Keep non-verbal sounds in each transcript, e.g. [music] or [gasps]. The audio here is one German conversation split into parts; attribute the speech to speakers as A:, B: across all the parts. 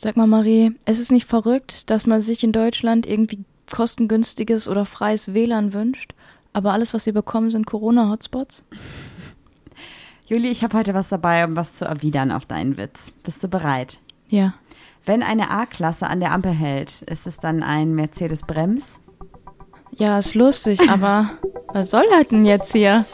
A: Sag mal, Marie, ist es nicht verrückt, dass man sich in Deutschland irgendwie kostengünstiges oder freies WLAN wünscht, aber alles, was wir bekommen, sind Corona-Hotspots? [laughs]
B: Juli, ich habe heute was dabei, um was zu erwidern auf deinen Witz. Bist du bereit?
A: Ja.
B: Wenn eine A-Klasse an der Ampel hält, ist es dann ein Mercedes-Brems?
A: Ja, ist lustig, aber [laughs] was soll das denn jetzt hier?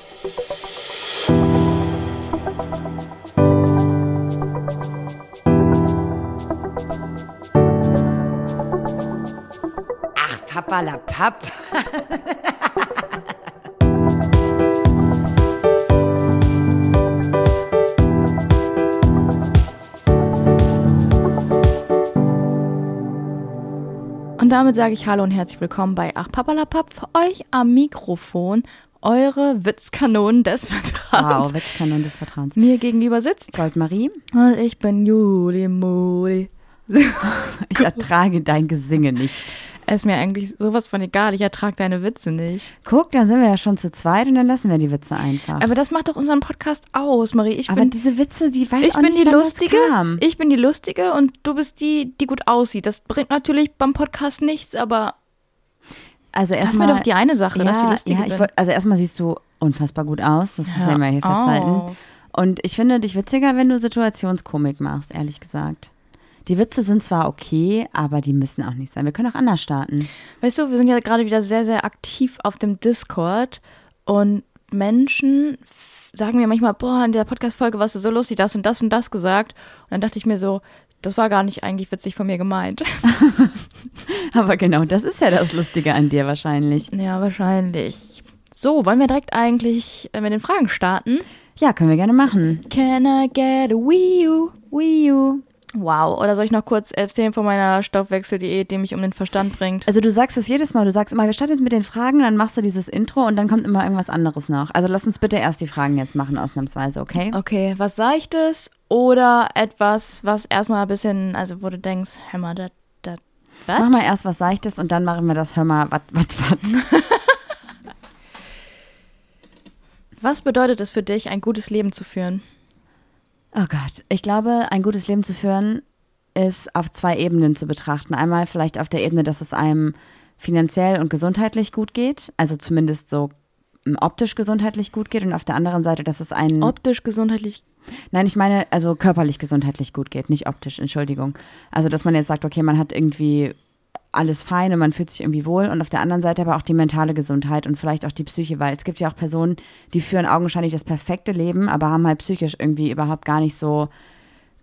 C: Ach, Papalapap.
A: Und damit sage ich Hallo und herzlich willkommen bei Ach Papalapap. Für euch am Mikrofon eure Witzkanonen des Vertrauens.
B: Wow, Witzkanon des Vertrauens.
A: Mir gegenüber sitzt
B: Gold Marie,
A: und ich bin Juli Muli. [laughs]
B: ich ertrage dein Gesinge nicht.
A: Ist mir eigentlich sowas von egal, ich ertrage deine Witze nicht.
B: Guck, dann sind wir ja schon zu zweit und dann lassen wir die Witze einfach.
A: Aber das macht doch unseren Podcast aus, Marie. Ich
B: Aber
A: bin,
B: diese Witze, die weiß
A: ich
B: auch
A: bin
B: nicht,
A: die Lustige. Ich bin die Lustige und du bist die, die gut aussieht. Das bringt natürlich beim Podcast nichts, aber
B: Also erstmal
A: mir doch die eine Sache, dass die Lustige
B: ja, ich
A: bin.
B: wollt, also erstmal siehst du unfassbar gut aus, das
A: Hör
B: müssen wir hier festhalten. Und ich finde dich witziger, wenn du Situationskomik machst, ehrlich gesagt. Die Witze sind zwar okay, aber die müssen auch nicht sein. Wir können auch anders starten.
A: Weißt du, wir sind ja gerade wieder sehr, sehr aktiv auf dem Discord und Menschen sagen mir manchmal, boah, in der Podcast-Folge warst du so lustig, das und das und das gesagt. Und dann dachte ich mir so, das war gar nicht eigentlich witzig von mir gemeint. [laughs]
B: Aber genau, das ist ja das Lustige an dir wahrscheinlich.
A: ja, wahrscheinlich. So, wollen wir direkt eigentlich äh, mit den Fragen starten?
B: Ja, können wir gerne machen.
A: Can I get a Wii U?
B: Wii U.
A: Wow, oder soll ich noch kurz erzählen von meiner Stoffwechseldiät, die mich um den Verstand bringt?
B: Also du sagst es jedes Mal, du sagst immer, wir starten jetzt mit den Fragen, dann machst du dieses Intro und dann kommt immer irgendwas anderes noch. Also lass uns bitte erst die Fragen jetzt machen, ausnahmsweise, okay?
A: Okay, was Seichtes oder etwas, was erstmal ein bisschen, also wo du denkst, hör mal, das, das, was?
B: Mach mal erst was Seichtes und dann machen wir das, hör mal, wat, wat, wat. [laughs]
A: Was bedeutet es für dich, ein gutes Leben zu führen?
B: Oh Gott, ich glaube, ein gutes Leben zu führen ist auf zwei Ebenen zu betrachten. Einmal vielleicht auf der Ebene, dass es einem finanziell und gesundheitlich gut geht, also zumindest so mm, optisch gesundheitlich gut geht und auf der anderen Seite, dass es einen
A: Optisch, gesundheitlich.
B: Nein, ich meine, also körperlich gesundheitlich gut geht, nicht optisch, Entschuldigung. Also, dass man jetzt sagt, okay, man hat irgendwie alles fein und man fühlt sich irgendwie wohl und auf der anderen Seite aber auch die mentale Gesundheit und vielleicht auch die Psyche, weil es gibt ja auch Personen, die führen augenscheinlich das perfekte Leben, aber haben halt psychisch irgendwie überhaupt gar nicht so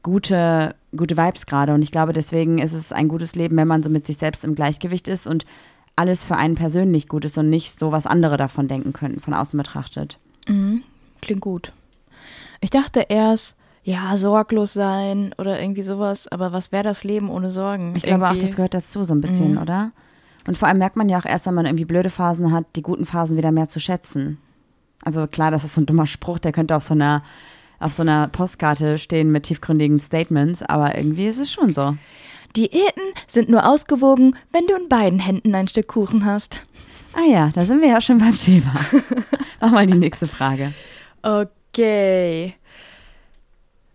B: gute, gute Vibes gerade und ich glaube, deswegen ist es ein gutes Leben, wenn man so mit sich selbst im Gleichgewicht ist und alles für einen persönlich gut ist und nicht so, was andere davon denken könnten, von außen betrachtet.
A: Mhm, klingt gut. Ich dachte erst, ja, sorglos sein oder irgendwie sowas, aber was wäre das Leben ohne Sorgen?
B: Ich glaube auch, das gehört dazu so ein bisschen, oder? Und vor allem merkt man ja auch erst, wenn man irgendwie blöde Phasen hat, die guten Phasen wieder mehr zu schätzen. Also klar, das ist so ein dummer Spruch, der könnte auf so einer auf so einer Postkarte stehen mit tiefgründigen Statements, aber irgendwie ist es schon so.
A: Diäten sind nur ausgewogen, wenn du in beiden Händen ein Stück Kuchen hast.
B: Ah ja, da sind wir ja schon beim Thema. [laughs] Mach mal die nächste Frage.
A: Okay.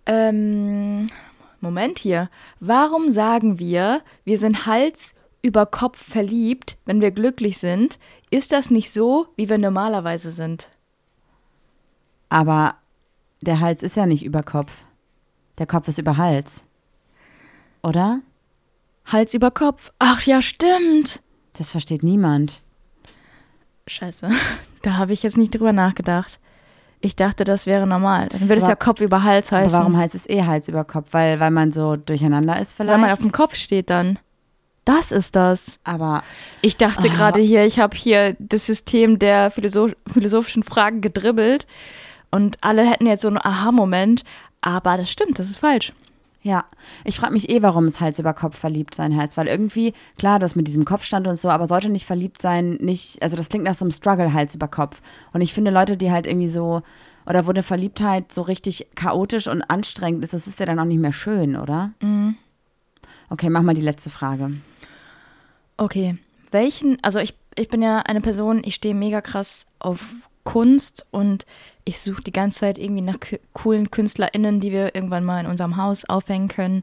A: Ähm, Moment hier. Warum sagen wir, wir sind Hals über Kopf verliebt, wenn wir glücklich sind? Ist das nicht so, wie wir normalerweise sind?
B: Aber der Hals ist ja nicht über Kopf. Der Kopf ist über Hals. Oder?
A: Hals über Kopf. Ach ja, stimmt.
B: Das versteht niemand.
A: Scheiße. [laughs] Da habe ich jetzt nicht drüber nachgedacht. Ich dachte, das wäre normal. Dann würde es
B: Aber-
A: ja Kopf über Hals
B: Aber
A: heißen.
B: warum heißt es eh Hals über Kopf? Weil, weil man so durcheinander ist vielleicht?
A: Weil man auf dem Kopf steht dann. Das ist das.
B: aber
A: Ich dachte
B: Ah.
A: gerade hier, ich habe hier das System der philosoph philosophischen Fragen gedribbelt und alle hätten jetzt so einen Aha-Moment, aber das stimmt, das ist falsch.
B: Ja, ich frage mich eh, warum es Hals über Kopf verliebt sein heißt, weil irgendwie, klar, das mit diesem Kopfstand und so, aber sollte nicht verliebt sein, nicht, also das klingt nach so einem Struggle Hals über Kopf. Und ich finde Leute, die halt irgendwie so, oder wo eine Verliebtheit so richtig chaotisch und anstrengend ist, das ist ja dann auch nicht mehr schön, oder? Okay, mach mal die letzte Frage.
A: Okay, welchen, also ich, ich bin ja eine Person, ich stehe mega krass auf Kunst und ich suche die ganze Zeit irgendwie nach coolen KünstlerInnen, die wir irgendwann mal in unserem Haus aufhängen können.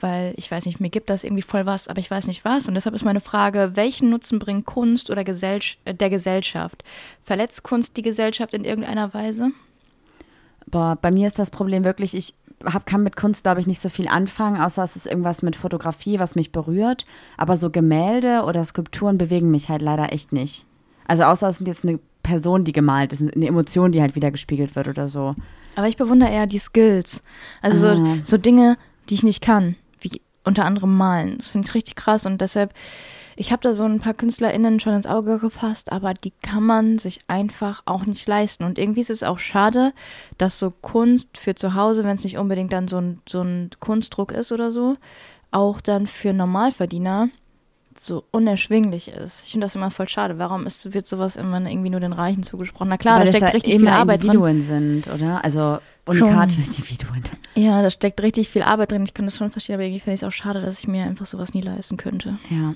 A: weil ich weiß nicht, mir gibt das irgendwie voll was, aber ich weiß nicht was. Und deshalb ist meine Frage, welchen Nutzen bringt Kunst oder Gesell äh, der Gesellschaft? Verletzt Kunst die Gesellschaft in irgendeiner Weise?
B: Boah, bei mir ist das Problem wirklich, ich hab, kann mit Kunst, glaube ich, nicht so viel anfangen, außer es ist irgendwas mit Fotografie, was mich berührt. Aber so Gemälde oder Skulpturen bewegen mich halt leider echt nicht. Also außer es sind jetzt eine Person, die gemalt ist, eine Emotion, die halt wieder gespiegelt wird oder so.
A: Aber ich bewundere eher die Skills. Also
B: Ah.
A: so, so Dinge, die ich nicht kann, wie unter anderem malen. Das finde ich richtig krass und deshalb, ich habe da so ein paar KünstlerInnen schon ins Auge gefasst, aber die kann man sich einfach auch nicht leisten. Und irgendwie ist es auch schade, dass so Kunst für zu Hause, wenn es nicht unbedingt dann so ein, so ein Kunstdruck ist oder so, auch dann für Normalverdiener so unerschwinglich ist. Ich finde das immer voll schade. Warum ist, wird sowas immer irgendwie nur den Reichen zugesprochen? Na klar,
B: Weil
A: da steckt
B: ja
A: richtig viel Arbeit drin.
B: Individuen sind, oder? Also unikate Individuen.
A: Ja, da steckt richtig viel Arbeit drin. Ich kann das schon verstehen, aber irgendwie finde ich es auch schade, dass ich mir einfach sowas nie leisten könnte.
B: Ja.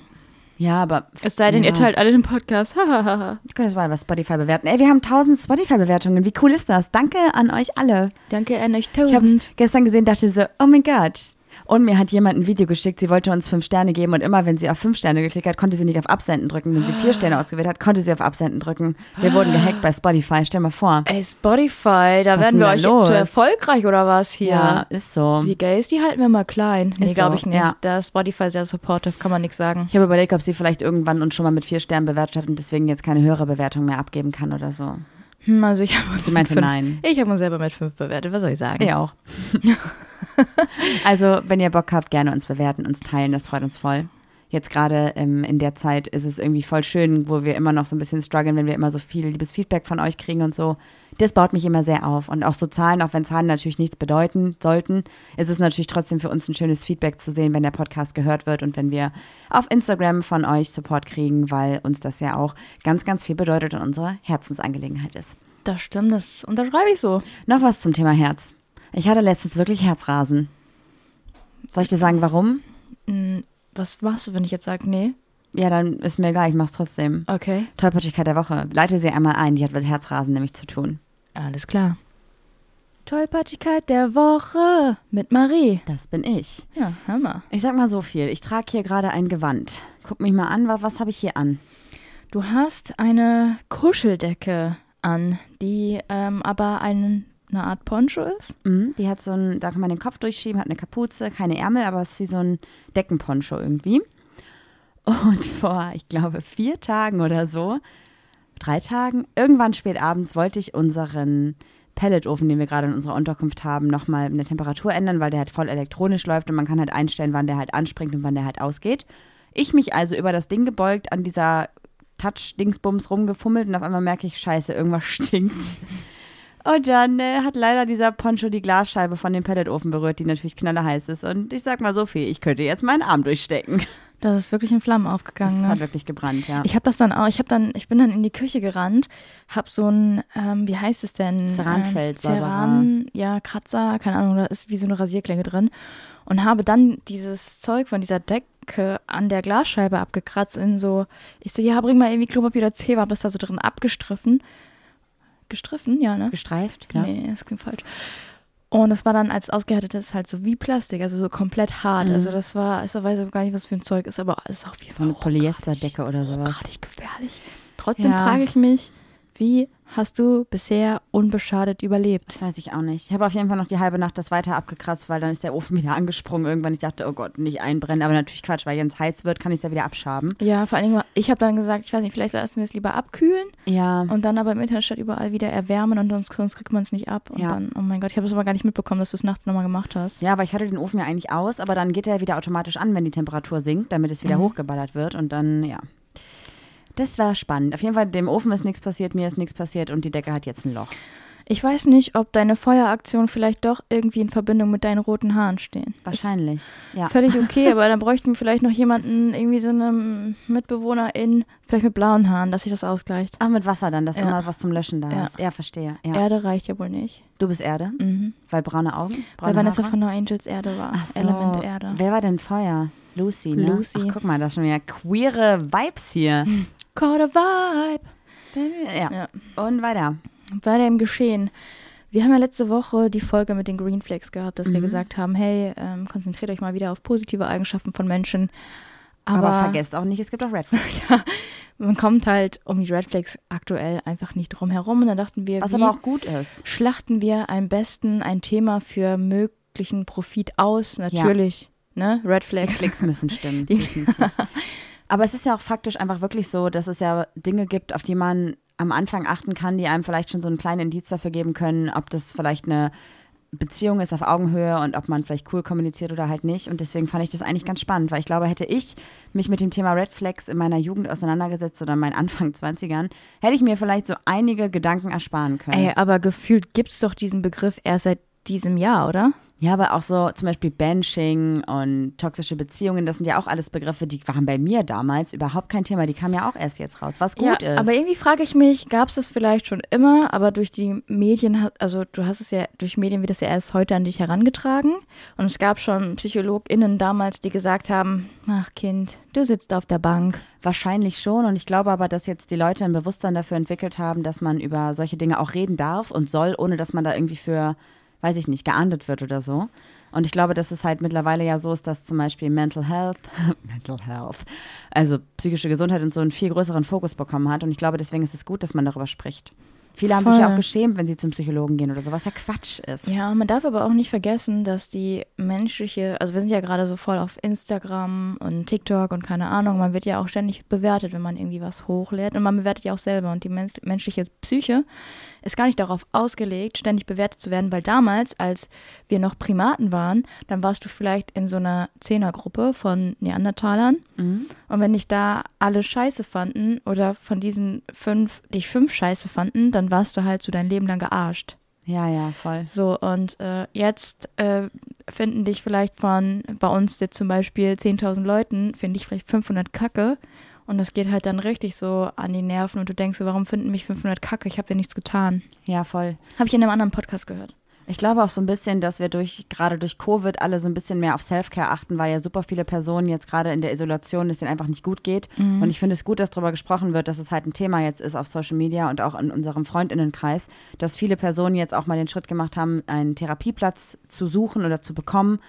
B: Ja, aber.
A: Es sei denn,
B: ja.
A: ihr teilt alle den Podcast. [laughs]
B: Ich könnte das mal bei Spotify bewerten. Ey, wir haben 1000 Spotify-Bewertungen. Wie cool ist das? Danke an euch alle.
A: Danke an euch
B: Ich habe
A: tausend.
B: gestern gesehen, dachte so, oh mein Gott. Und mir hat jemand ein Video geschickt, sie wollte uns fünf Sterne geben und immer, wenn sie auf fünf Sterne geklickt hat, konnte sie nicht auf Absenden drücken. Wenn sie vier Sterne ausgewählt hat, konnte sie auf Absenden drücken. Wir wurden gehackt bei Spotify, stell mal vor.
A: Ey, Spotify, da
B: Was
A: werden wir euch
B: los?
A: zu erfolgreich oder was hier?
B: Ja, ist so.
A: Die Gays, die halten wir mal klein. Nee, glaube ich nicht.
B: ja.
A: Da ist Spotify sehr supportive, kann man nichts sagen.
B: Ich habe überlegt, ob sie vielleicht irgendwann uns schon mal mit vier Sternen bewertet hat und deswegen jetzt keine höhere Bewertung mehr abgeben kann oder so.
A: Hm, also ich habe uns
B: Sie meinte
A: mit fünf,
B: nein.
A: Ich habe uns selber mit fünf bewertet, was soll ich sagen?
B: Ich auch. [laughs] [laughs] also, wenn ihr Bock habt, gerne uns bewerten, uns teilen, das freut uns voll. Jetzt gerade ähm, in der Zeit ist es irgendwie voll schön, wo wir immer noch so ein bisschen strugglen, wenn wir immer so viel liebes Feedback von euch kriegen und so. Das baut mich immer sehr auf. Und auch so Zahlen, auch wenn Zahlen natürlich nichts bedeuten sollten, ist es natürlich trotzdem für uns ein schönes Feedback zu sehen, wenn der Podcast gehört wird und wenn wir auf Instagram von euch Support kriegen, weil uns das ja auch ganz, ganz viel bedeutet und unsere Herzensangelegenheit ist.
A: Das stimmt, das unterschreibe ich so.
B: Noch was zum Thema Herz. Ich hatte letztens wirklich Herzrasen. Soll ich dir sagen, warum?
A: Hm, Was machst du, wenn ich jetzt sage, nee?
B: Ja, dann ist mir egal, ich mach's trotzdem.
A: Okay,
B: Tollpatschigkeit der Woche. Leite sie einmal ein, die hat mit Herzrasen nämlich zu tun.
A: alles klar. Tollpatschigkeit der Woche mit Marie.
B: Das bin ich.
A: Ja, Hammer.
B: Ich sag mal so viel. Ich trage hier gerade ein Gewand. Guck mich mal an, was, was habe ich hier an?
A: Du hast eine Kuscheldecke an, die ähm, aber ein, eine Art Poncho ist.
B: Mhm, die hat so ein, da kann man den Kopf durchschieben, hat eine Kapuze, keine Ärmel, aber es ist wie so ein Deckenponcho irgendwie. Und vor, ich glaube, vier Tagen oder so, drei Tagen, irgendwann spät abends wollte ich unseren Pelletofen, den wir gerade in unserer Unterkunft haben, nochmal eine Temperatur ändern, weil der halt voll elektronisch läuft und man kann halt einstellen, wann der halt anspringt und wann der halt ausgeht. Ich mich also über das Ding gebeugt, an dieser Touch-Dingsbums rumgefummelt und auf einmal merke ich, scheiße, irgendwas [laughs] stinkt. Und dann äh, hat leider dieser Poncho die Glasscheibe von dem Pelletofen berührt, die natürlich knallerheiß ist. Und ich sag mal so viel, ich könnte jetzt meinen Arm durchstecken.
A: Das ist wirklich in Flammen
B: Das
A: aufgegangen.
B: hat
A: Ne?
B: wirklich gebrannt, ja.
A: Ich habe das dann auch, ich habe dann, ich bin dann in die Küche gerannt, habe so ein, ähm, wie heißt es denn?
B: Ceranfeld,
A: Ähm, Ceran, ja, Kratzer, keine Ahnung, da ist wie so eine Rasierklinge drin. Und habe dann dieses Zeug von dieser Decke an der Glasscheibe abgekratzt in so, ich so, ja, bring mal irgendwie Klopapier oder Zewa, hab das da so drin abgestriffen. Gestriffen, ja, ne?
B: Gestreift, ja.
A: Nee, das klingt falsch. Und das war dann als ausgehärtetes halt so wie Plastik, also so komplett hart.
B: Mhm.
A: Also das war, ich weiß auch gar nicht, was für ein Zeug ist, aber es ist auf jeden
B: So eine Polyesterdecke oder sowas.
A: hochgradig gefährlich. Trotzdem
B: Ja.
A: frage ich mich, wie hast du bisher unbeschadet überlebt?
B: Das weiß ich auch nicht. Ich habe auf jeden Fall noch die halbe Nacht das weiter abgekratzt, weil dann ist der Ofen [laughs] wieder angesprungen. Irgendwann ich dachte, oh Gott, nicht einbrennen. Aber natürlich Quatsch, weil wenn es heiß wird, kann ich es ja wieder abschaben.
A: Ja, vor allen Dingen, ich habe dann gesagt, ich weiß nicht, vielleicht lassen wir es lieber abkühlen
B: Ja.
A: und dann aber im Internet statt überall wieder erwärmen und sonst, sonst kriegt man es nicht ab. Und
B: Ja.
A: dann, oh mein Gott, ich habe es aber gar nicht mitbekommen, dass du es nachts nochmal gemacht hast.
B: Ja, aber ich hatte den Ofen ja eigentlich aus, aber dann geht er wieder automatisch an, wenn die Temperatur sinkt, damit es wieder
A: Mhm.
B: hochgeballert wird und dann, ja. Das war spannend. Auf jeden Fall, dem Ofen ist nichts passiert, mir ist nichts passiert und die Decke hat jetzt ein Loch.
A: Ich weiß nicht, ob deine Feueraktion vielleicht doch irgendwie in Verbindung mit deinen roten Haaren stehen.
B: Wahrscheinlich. Ja.
A: Ist völlig okay, [laughs] aber dann bräuchten wir vielleicht noch jemanden, irgendwie so einen Mitbewohnerin, vielleicht mit blauen Haaren, dass sich das ausgleicht.
B: Ach, mit Wasser dann, dass
A: Ja.
B: immer was zum Löschen da
A: Ja.
B: ist. Ja, verstehe. Ja.
A: Erde reicht ja wohl nicht.
B: Du bist Erde,
A: Mhm.
B: weil braune Augen, braune
A: Weil Vanessa
B: Haare.
A: von No Angels Erde war.
B: Ach so.
A: Element Erde.
B: Wer war denn Feuer? Lucy, ne?
A: Lucy.
B: Ach, guck mal, da ist schon wieder queere Vibes hier. [laughs]
A: Caught a Vibe.
B: Ja.
A: Ja.
B: Und weiter.
A: Weiter im Geschehen. Wir haben ja letzte Woche die Folge mit den Green Flags gehabt, dass wir
B: Mhm.
A: gesagt haben, hey, ähm, konzentriert euch mal wieder auf positive Eigenschaften von Menschen. Aber,
B: Aber, vergesst auch nicht, es gibt auch Red Flags. [laughs]
A: man kommt halt um die Red Flags aktuell einfach nicht drum herum. Und dann dachten wir,
B: Was aber auch gut ist.
A: schlachten wir am besten ein Thema für möglichen Profit aus? Natürlich, ne? Red
B: Die
A: Flags.
B: Klicks müssen stimmen. [laughs] Aber es ist ja auch faktisch einfach wirklich so, dass es ja Dinge gibt, auf die man am Anfang achten kann, die einem vielleicht schon so einen kleinen Indiz dafür geben können, ob das vielleicht eine Beziehung ist auf Augenhöhe und ob man vielleicht cool kommuniziert oder halt nicht. Und deswegen fand ich das eigentlich ganz spannend, weil ich glaube, hätte ich mich mit dem Thema Red Flags in meiner Jugend auseinandergesetzt oder in meinen Anfang 20ern, hätte ich mir vielleicht so einige Gedanken ersparen können.
A: Ey, aber gefühlt gibt es doch diesen Begriff erst seit diesem Jahr, oder?
B: Ja, aber auch so zum Beispiel Benching und toxische Beziehungen, das sind ja auch alles Begriffe, die waren bei mir damals überhaupt kein Thema. Die kamen ja auch erst jetzt raus, was gut
A: ja,
B: ist.
A: Aber irgendwie frage ich mich, gab es das vielleicht schon immer, aber durch die Medien, also du hast es ja, durch Medien wird es ja erst heute an dich herangetragen. Und es gab schon PsychologInnen damals, die gesagt haben, ach Kind, du sitzt auf der Bank.
B: Wahrscheinlich schon. Und ich glaube aber, dass jetzt die Leute ein Bewusstsein dafür entwickelt haben, dass man über solche Dinge auch reden darf und soll, ohne dass man da irgendwie für, weiß ich nicht, geahndet wird oder so. Und ich glaube, dass es halt mittlerweile ja so ist, dass zum Beispiel Mental Health, [laughs] Mental Health, also psychische Gesundheit und so einen viel größeren Fokus bekommen hat. Und ich glaube, deswegen ist es gut, dass man darüber spricht. Viele haben sich ja
A: Voll.
B: auch geschämt, wenn sie zum Psychologen gehen oder so, was ja Quatsch ist.
A: Ja, man darf aber auch nicht vergessen, dass die menschliche, also wir sind ja gerade so voll auf Instagram und TikTok und keine Ahnung, man wird ja auch ständig bewertet, wenn man irgendwie was hochlädt und man bewertet ja auch selber und die men menschliche Psyche ist gar nicht darauf ausgelegt, ständig bewertet zu werden, weil damals, als wir noch Primaten waren, dann warst du vielleicht in so einer Zehnergruppe von Neandertalern
B: Mhm.
A: und wenn dich da alle scheiße fanden oder von diesen fünf, dich fünf scheiße fanden, dann warst du halt so dein Leben lang gearscht.
B: Ja, ja, voll.
A: So, und äh, jetzt äh, finden dich vielleicht von, bei uns jetzt zum Beispiel 10.000 Leuten, finde ich vielleicht 500 Kacke. Und das geht halt dann richtig so an die Nerven und du denkst so, warum finden mich 500 Kacke? Ich habe ja nichts getan.
B: Ja, voll.
A: Habe ich in einem anderen Podcast gehört.
B: Ich glaube auch so ein bisschen, dass wir durch, gerade durch Covid alle so ein bisschen mehr auf Self-Care achten, weil ja super viele Personen jetzt gerade in der Isolation es denen einfach nicht gut geht. Und ich finde es gut, dass darüber gesprochen wird, dass es halt ein Thema jetzt ist auf Social Media und auch in unserem Freundinnenkreis, dass viele Personen jetzt auch mal den Schritt gemacht haben, einen Therapieplatz zu suchen oder zu bekommen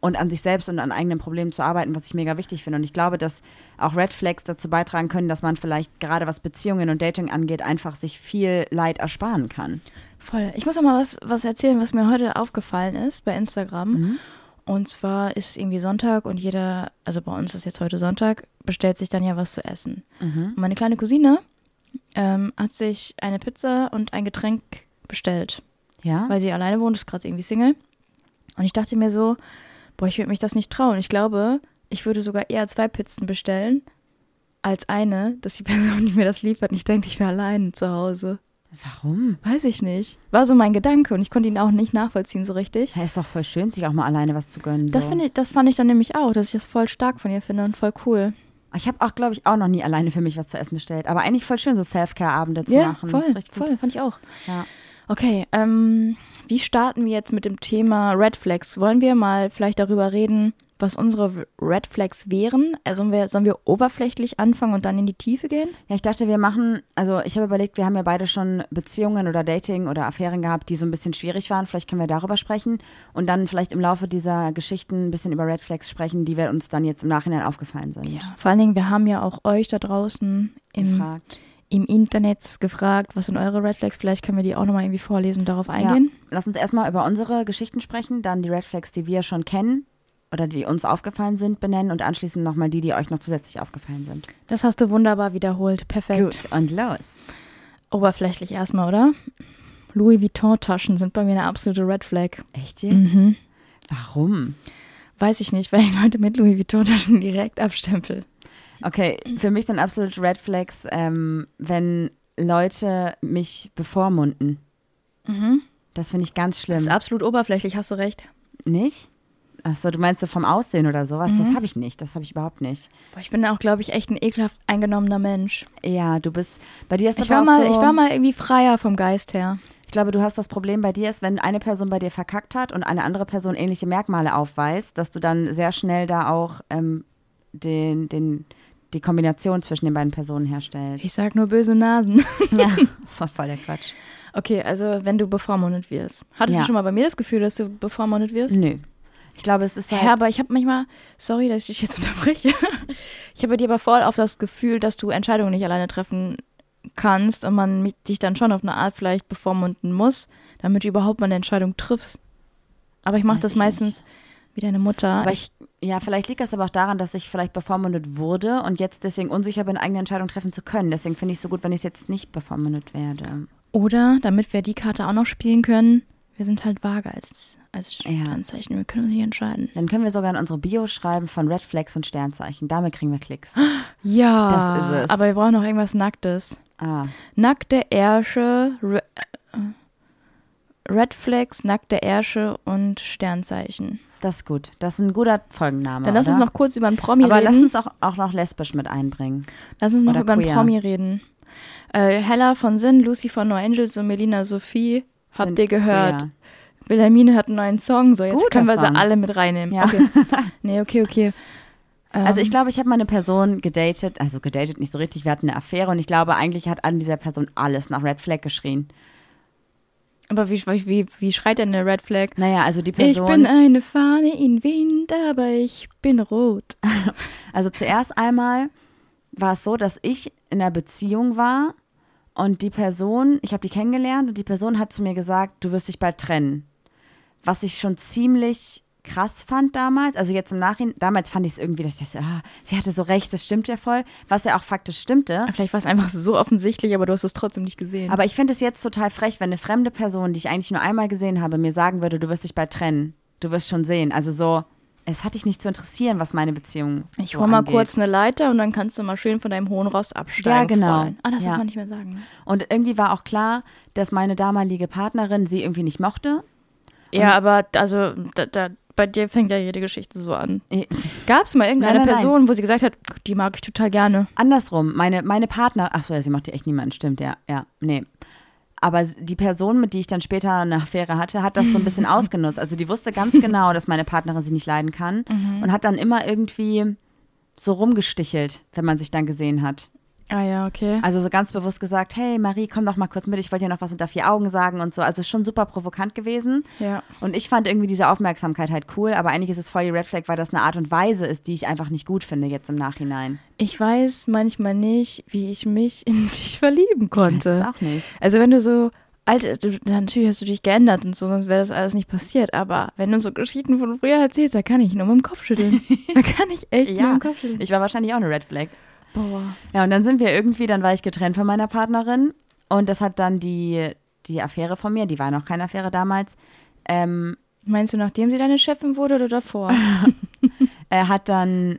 B: und an sich selbst und an eigenen Problemen zu arbeiten, was ich mega wichtig finde. Und ich glaube, dass auch Red Flags dazu beitragen können, dass man vielleicht gerade was Beziehungen und Dating angeht, einfach sich viel Leid ersparen kann.
A: Voll. Ich muss noch mal was, was erzählen, was mir heute aufgefallen ist bei Instagram. Und zwar ist irgendwie Sonntag und jeder, also bei uns ist jetzt heute Sonntag, bestellt sich dann ja was zu essen. Und meine kleine Cousine ähm, hat sich eine Pizza und ein Getränk bestellt.
B: Ja?
A: weil sie alleine wohnt, ist gerade irgendwie Single. Und ich dachte mir so, boah, ich würde mich das nicht trauen. Ich glaube, ich würde sogar eher zwei Pizzen bestellen als eine, dass die [laughs] Person, die mir das liefert, nicht denkt, ich wäre alleine zu Hause.
B: Warum?
A: Weiß ich nicht. War so mein Gedanke und ich konnte ihn auch nicht nachvollziehen so richtig.
B: Ja, ist doch voll schön, sich auch mal alleine was zu gönnen.
A: Das,
B: so.
A: finde ich, das fand ich dann nämlich auch, dass ich das voll stark von ihr finde und voll cool.
B: Ich habe auch, glaube ich, auch noch nie alleine für mich was zu essen bestellt. Aber eigentlich voll schön, so Self-Care-Abende zu
A: Ja,
B: machen.
A: voll,
B: das
A: voll, fand ich auch.
B: Ja.
A: Okay, ähm, wie starten wir jetzt mit dem Thema Red Flags? Wollen wir mal vielleicht darüber reden, was unsere Red Flags wären? Also sollen wir, sollen wir oberflächlich anfangen und dann in die Tiefe gehen?
B: ja, ich dachte, wir machen, also ich habe überlegt, wir haben ja beide schon Beziehungen oder Dating oder Affären gehabt, die so ein bisschen schwierig waren. Vielleicht können wir darüber sprechen und dann vielleicht im Laufe dieser Geschichten ein bisschen über Red Flags sprechen, die wir uns dann jetzt im Nachhinein aufgefallen sind.
A: Vor allen Dingen, wir haben ja auch euch da draußen im,
B: Gefragt.
A: Im Internet gefragt, was sind eure Red Flags? Vielleicht können wir die auch nochmal irgendwie vorlesen und darauf eingehen.
B: Ja. Lass uns erstmal über unsere Geschichten sprechen, dann die Red Flags, die wir schon kennen oder die uns aufgefallen sind, benennen und anschließend nochmal die, die euch noch zusätzlich aufgefallen sind.
A: Das hast du wunderbar wiederholt. Perfekt.
B: Gut, und los.
A: Oberflächlich erstmal, oder? Louis Vuitton-Taschen sind bei mir eine absolute Red Flag.
B: Echt jetzt?
A: Mhm.
B: Warum?
A: Weiß ich nicht, weil ich Leute mit Louis Vuitton-Taschen direkt abstempel.
B: Okay, für mich sind absolut Red Flags, ähm, wenn Leute mich bevormunden. Das finde ich ganz
A: Das
B: schlimm.
A: ist absolut oberflächlich, hast du recht.
B: Nicht? Achso, du meinst so vom Aussehen oder sowas?
A: Mhm.
B: Das habe ich nicht. Das habe ich überhaupt nicht.
A: Boah, ich bin auch, glaube ich, echt ein ekelhaft eingenommener Mensch.
B: Ja, du bist, bei dir ist
A: Ich
B: aber
A: war, mal,
B: so,
A: ich war mal irgendwie freier vom Geist her.
B: Ich glaube, du hast das Problem bei dir ist, wenn eine Person bei dir verkackt hat und eine andere Person ähnliche Merkmale aufweist, dass du dann sehr schnell da auch ähm, den, den, die Kombination zwischen den beiden Personen herstellst.
A: Ich sag nur böse Nasen. [laughs]
B: ja, [laughs] das war voll der Quatsch.
A: Okay, also wenn du bevormundet wirst. Hattest
B: Ja.
A: du schon mal bei mir das Gefühl, dass du bevormundet wirst?
B: Nö. Ich glaube, es ist halt.
A: Ja, aber ich habe manchmal, sorry, dass ich dich jetzt [laughs] unterbreche. Ich habe bei dir aber voll auf das Gefühl, dass du Entscheidungen nicht alleine treffen kannst und man dich dann schon auf eine Art vielleicht bevormunden muss, damit du überhaupt mal eine Entscheidung triffst. Aber ich mache das meistens wie deine Mutter.
B: aber ich, ja, vielleicht liegt das aber auch daran, dass ich vielleicht bevormundet wurde und jetzt deswegen unsicher bin, eigene Entscheidungen treffen zu können. Deswegen finde ich es so gut, wenn ich jetzt nicht bevormundet werde.
A: Oder, damit wir die Karte auch noch spielen können, wir sind halt vage als, als
B: Ja.
A: Sternzeichen. Wir können uns nicht entscheiden.
B: Dann können wir sogar in unsere Bio schreiben von Red Flags und Sternzeichen. Damit kriegen wir Klicks. [gasps]
A: Ja,
B: Das ist es.
A: aber wir brauchen noch irgendwas Nacktes.
B: Ah,
A: Nackte Ärsche, Red Flags, nackte Ärsche und Sternzeichen.
B: das ist gut. Das ist ein guter Folgenname.
A: Dann lass
B: oder?
A: uns noch kurz über einen Promi
B: Aber
A: reden.
B: lass uns auch, auch noch lesbisch mit einbringen.
A: Lass uns noch
B: oder
A: über einen
B: queer.
A: Promi reden. Äh, Hella von Sinn, Lucy von No Angels und Melina Sophie. Habt
B: Sind
A: ihr gehört?
B: queer.
A: Wilhelmine hat einen neuen Song. So, jetzt
B: Guter
A: können wir sie
B: Song.
A: alle mit reinnehmen.
B: Ja.
A: Okay. [laughs] Nee, okay, okay. Ähm,
B: Also ich glaube, ich habe mal eine Person gedatet, also gedatet nicht so richtig, wir hatten eine Affäre und ich glaube, eigentlich hat an dieser Person alles nach Red Flag geschrien.
A: Aber wie, wie, wie schreit denn eine Red Flag?
B: Naja, also die
A: Ich
B: Person,
A: bin eine Fahne in Wind, aber ich bin rot. [laughs]
B: also zuerst einmal war es so, dass ich in einer Beziehung war und die Person, ich habe die kennengelernt und die Person hat zu mir gesagt, du wirst dich bald trennen. Was ich schon ziemlich krass fand damals, also jetzt im Nachhinein, damals fand ich es irgendwie, dass ich dachte, ah, sie hatte so recht, das stimmt ja voll, was ja auch faktisch stimmte.
A: Vielleicht war es einfach so offensichtlich, aber du hast es trotzdem nicht gesehen.
B: Aber ich finde es jetzt total frech, wenn eine fremde Person, die ich eigentlich nur einmal gesehen habe, mir sagen würde, du wirst dich bald trennen. Du wirst schon sehen. Also so, es hat dich nicht zu interessieren, was meine Beziehung
A: ich
B: so
A: hol mal
B: angeht.
A: kurz eine Leiter und dann kannst du mal schön von deinem hohen Rost absteigen.
B: Ja, genau.
A: Ah, das
B: Ja.
A: darf man nicht mehr sagen. Ne?
B: Und irgendwie war auch klar, dass meine damalige Partnerin sie irgendwie nicht mochte.
A: Ja, aber also da, da, bei dir fängt ja jede Geschichte so an.
B: Eh,
A: Gab es mal irgendeine
B: Nein, nein, nein.
A: Person, wo sie gesagt hat, die mag ich total gerne?
B: Andersrum, meine, meine Partner, ach so, ja, sie mochte echt niemanden, stimmt, ja, ja, nee. Aber die Person, mit die ich dann später eine Affäre hatte, hat das so ein bisschen [laughs] ausgenutzt. Also die wusste ganz [laughs] genau, dass meine Partnerin sie nicht leiden kann und hat dann immer irgendwie so rumgestichelt, wenn man sich dann gesehen hat.
A: Ah ja, okay.
B: Also so ganz bewusst gesagt, hey Marie, komm doch mal kurz mit, ich wollte dir noch was unter vier Augen sagen und so. Also schon super provokant gewesen.
A: Ja.
B: Und ich fand irgendwie diese Aufmerksamkeit halt cool, aber eigentlich ist es voll die Red Flag, weil das eine Art und Weise ist, die ich einfach nicht gut finde jetzt im Nachhinein.
A: Ich weiß manchmal nicht, wie ich mich in [laughs] dich verlieben
B: Ich weiß
A: konnte.
B: auch nicht.
A: Also wenn du so, Alter, du, natürlich hast du dich geändert und so, sonst wäre das alles nicht passiert. Aber wenn du so Geschichten von früher erzählst, da kann ich nur mit dem Kopf schütteln. [laughs] da kann ich echt nur
B: Ja,
A: mit dem Kopf schütteln.
B: ich war wahrscheinlich auch eine Red Flag.
A: Boah.
B: Ja, und dann sind wir irgendwie, dann war ich getrennt von meiner Partnerin und das hat dann die, die Affäre von mir, die war noch keine Affäre damals, ähm,
A: Meinst du, nachdem sie deine Chefin wurde oder davor? [laughs]
B: er hat dann,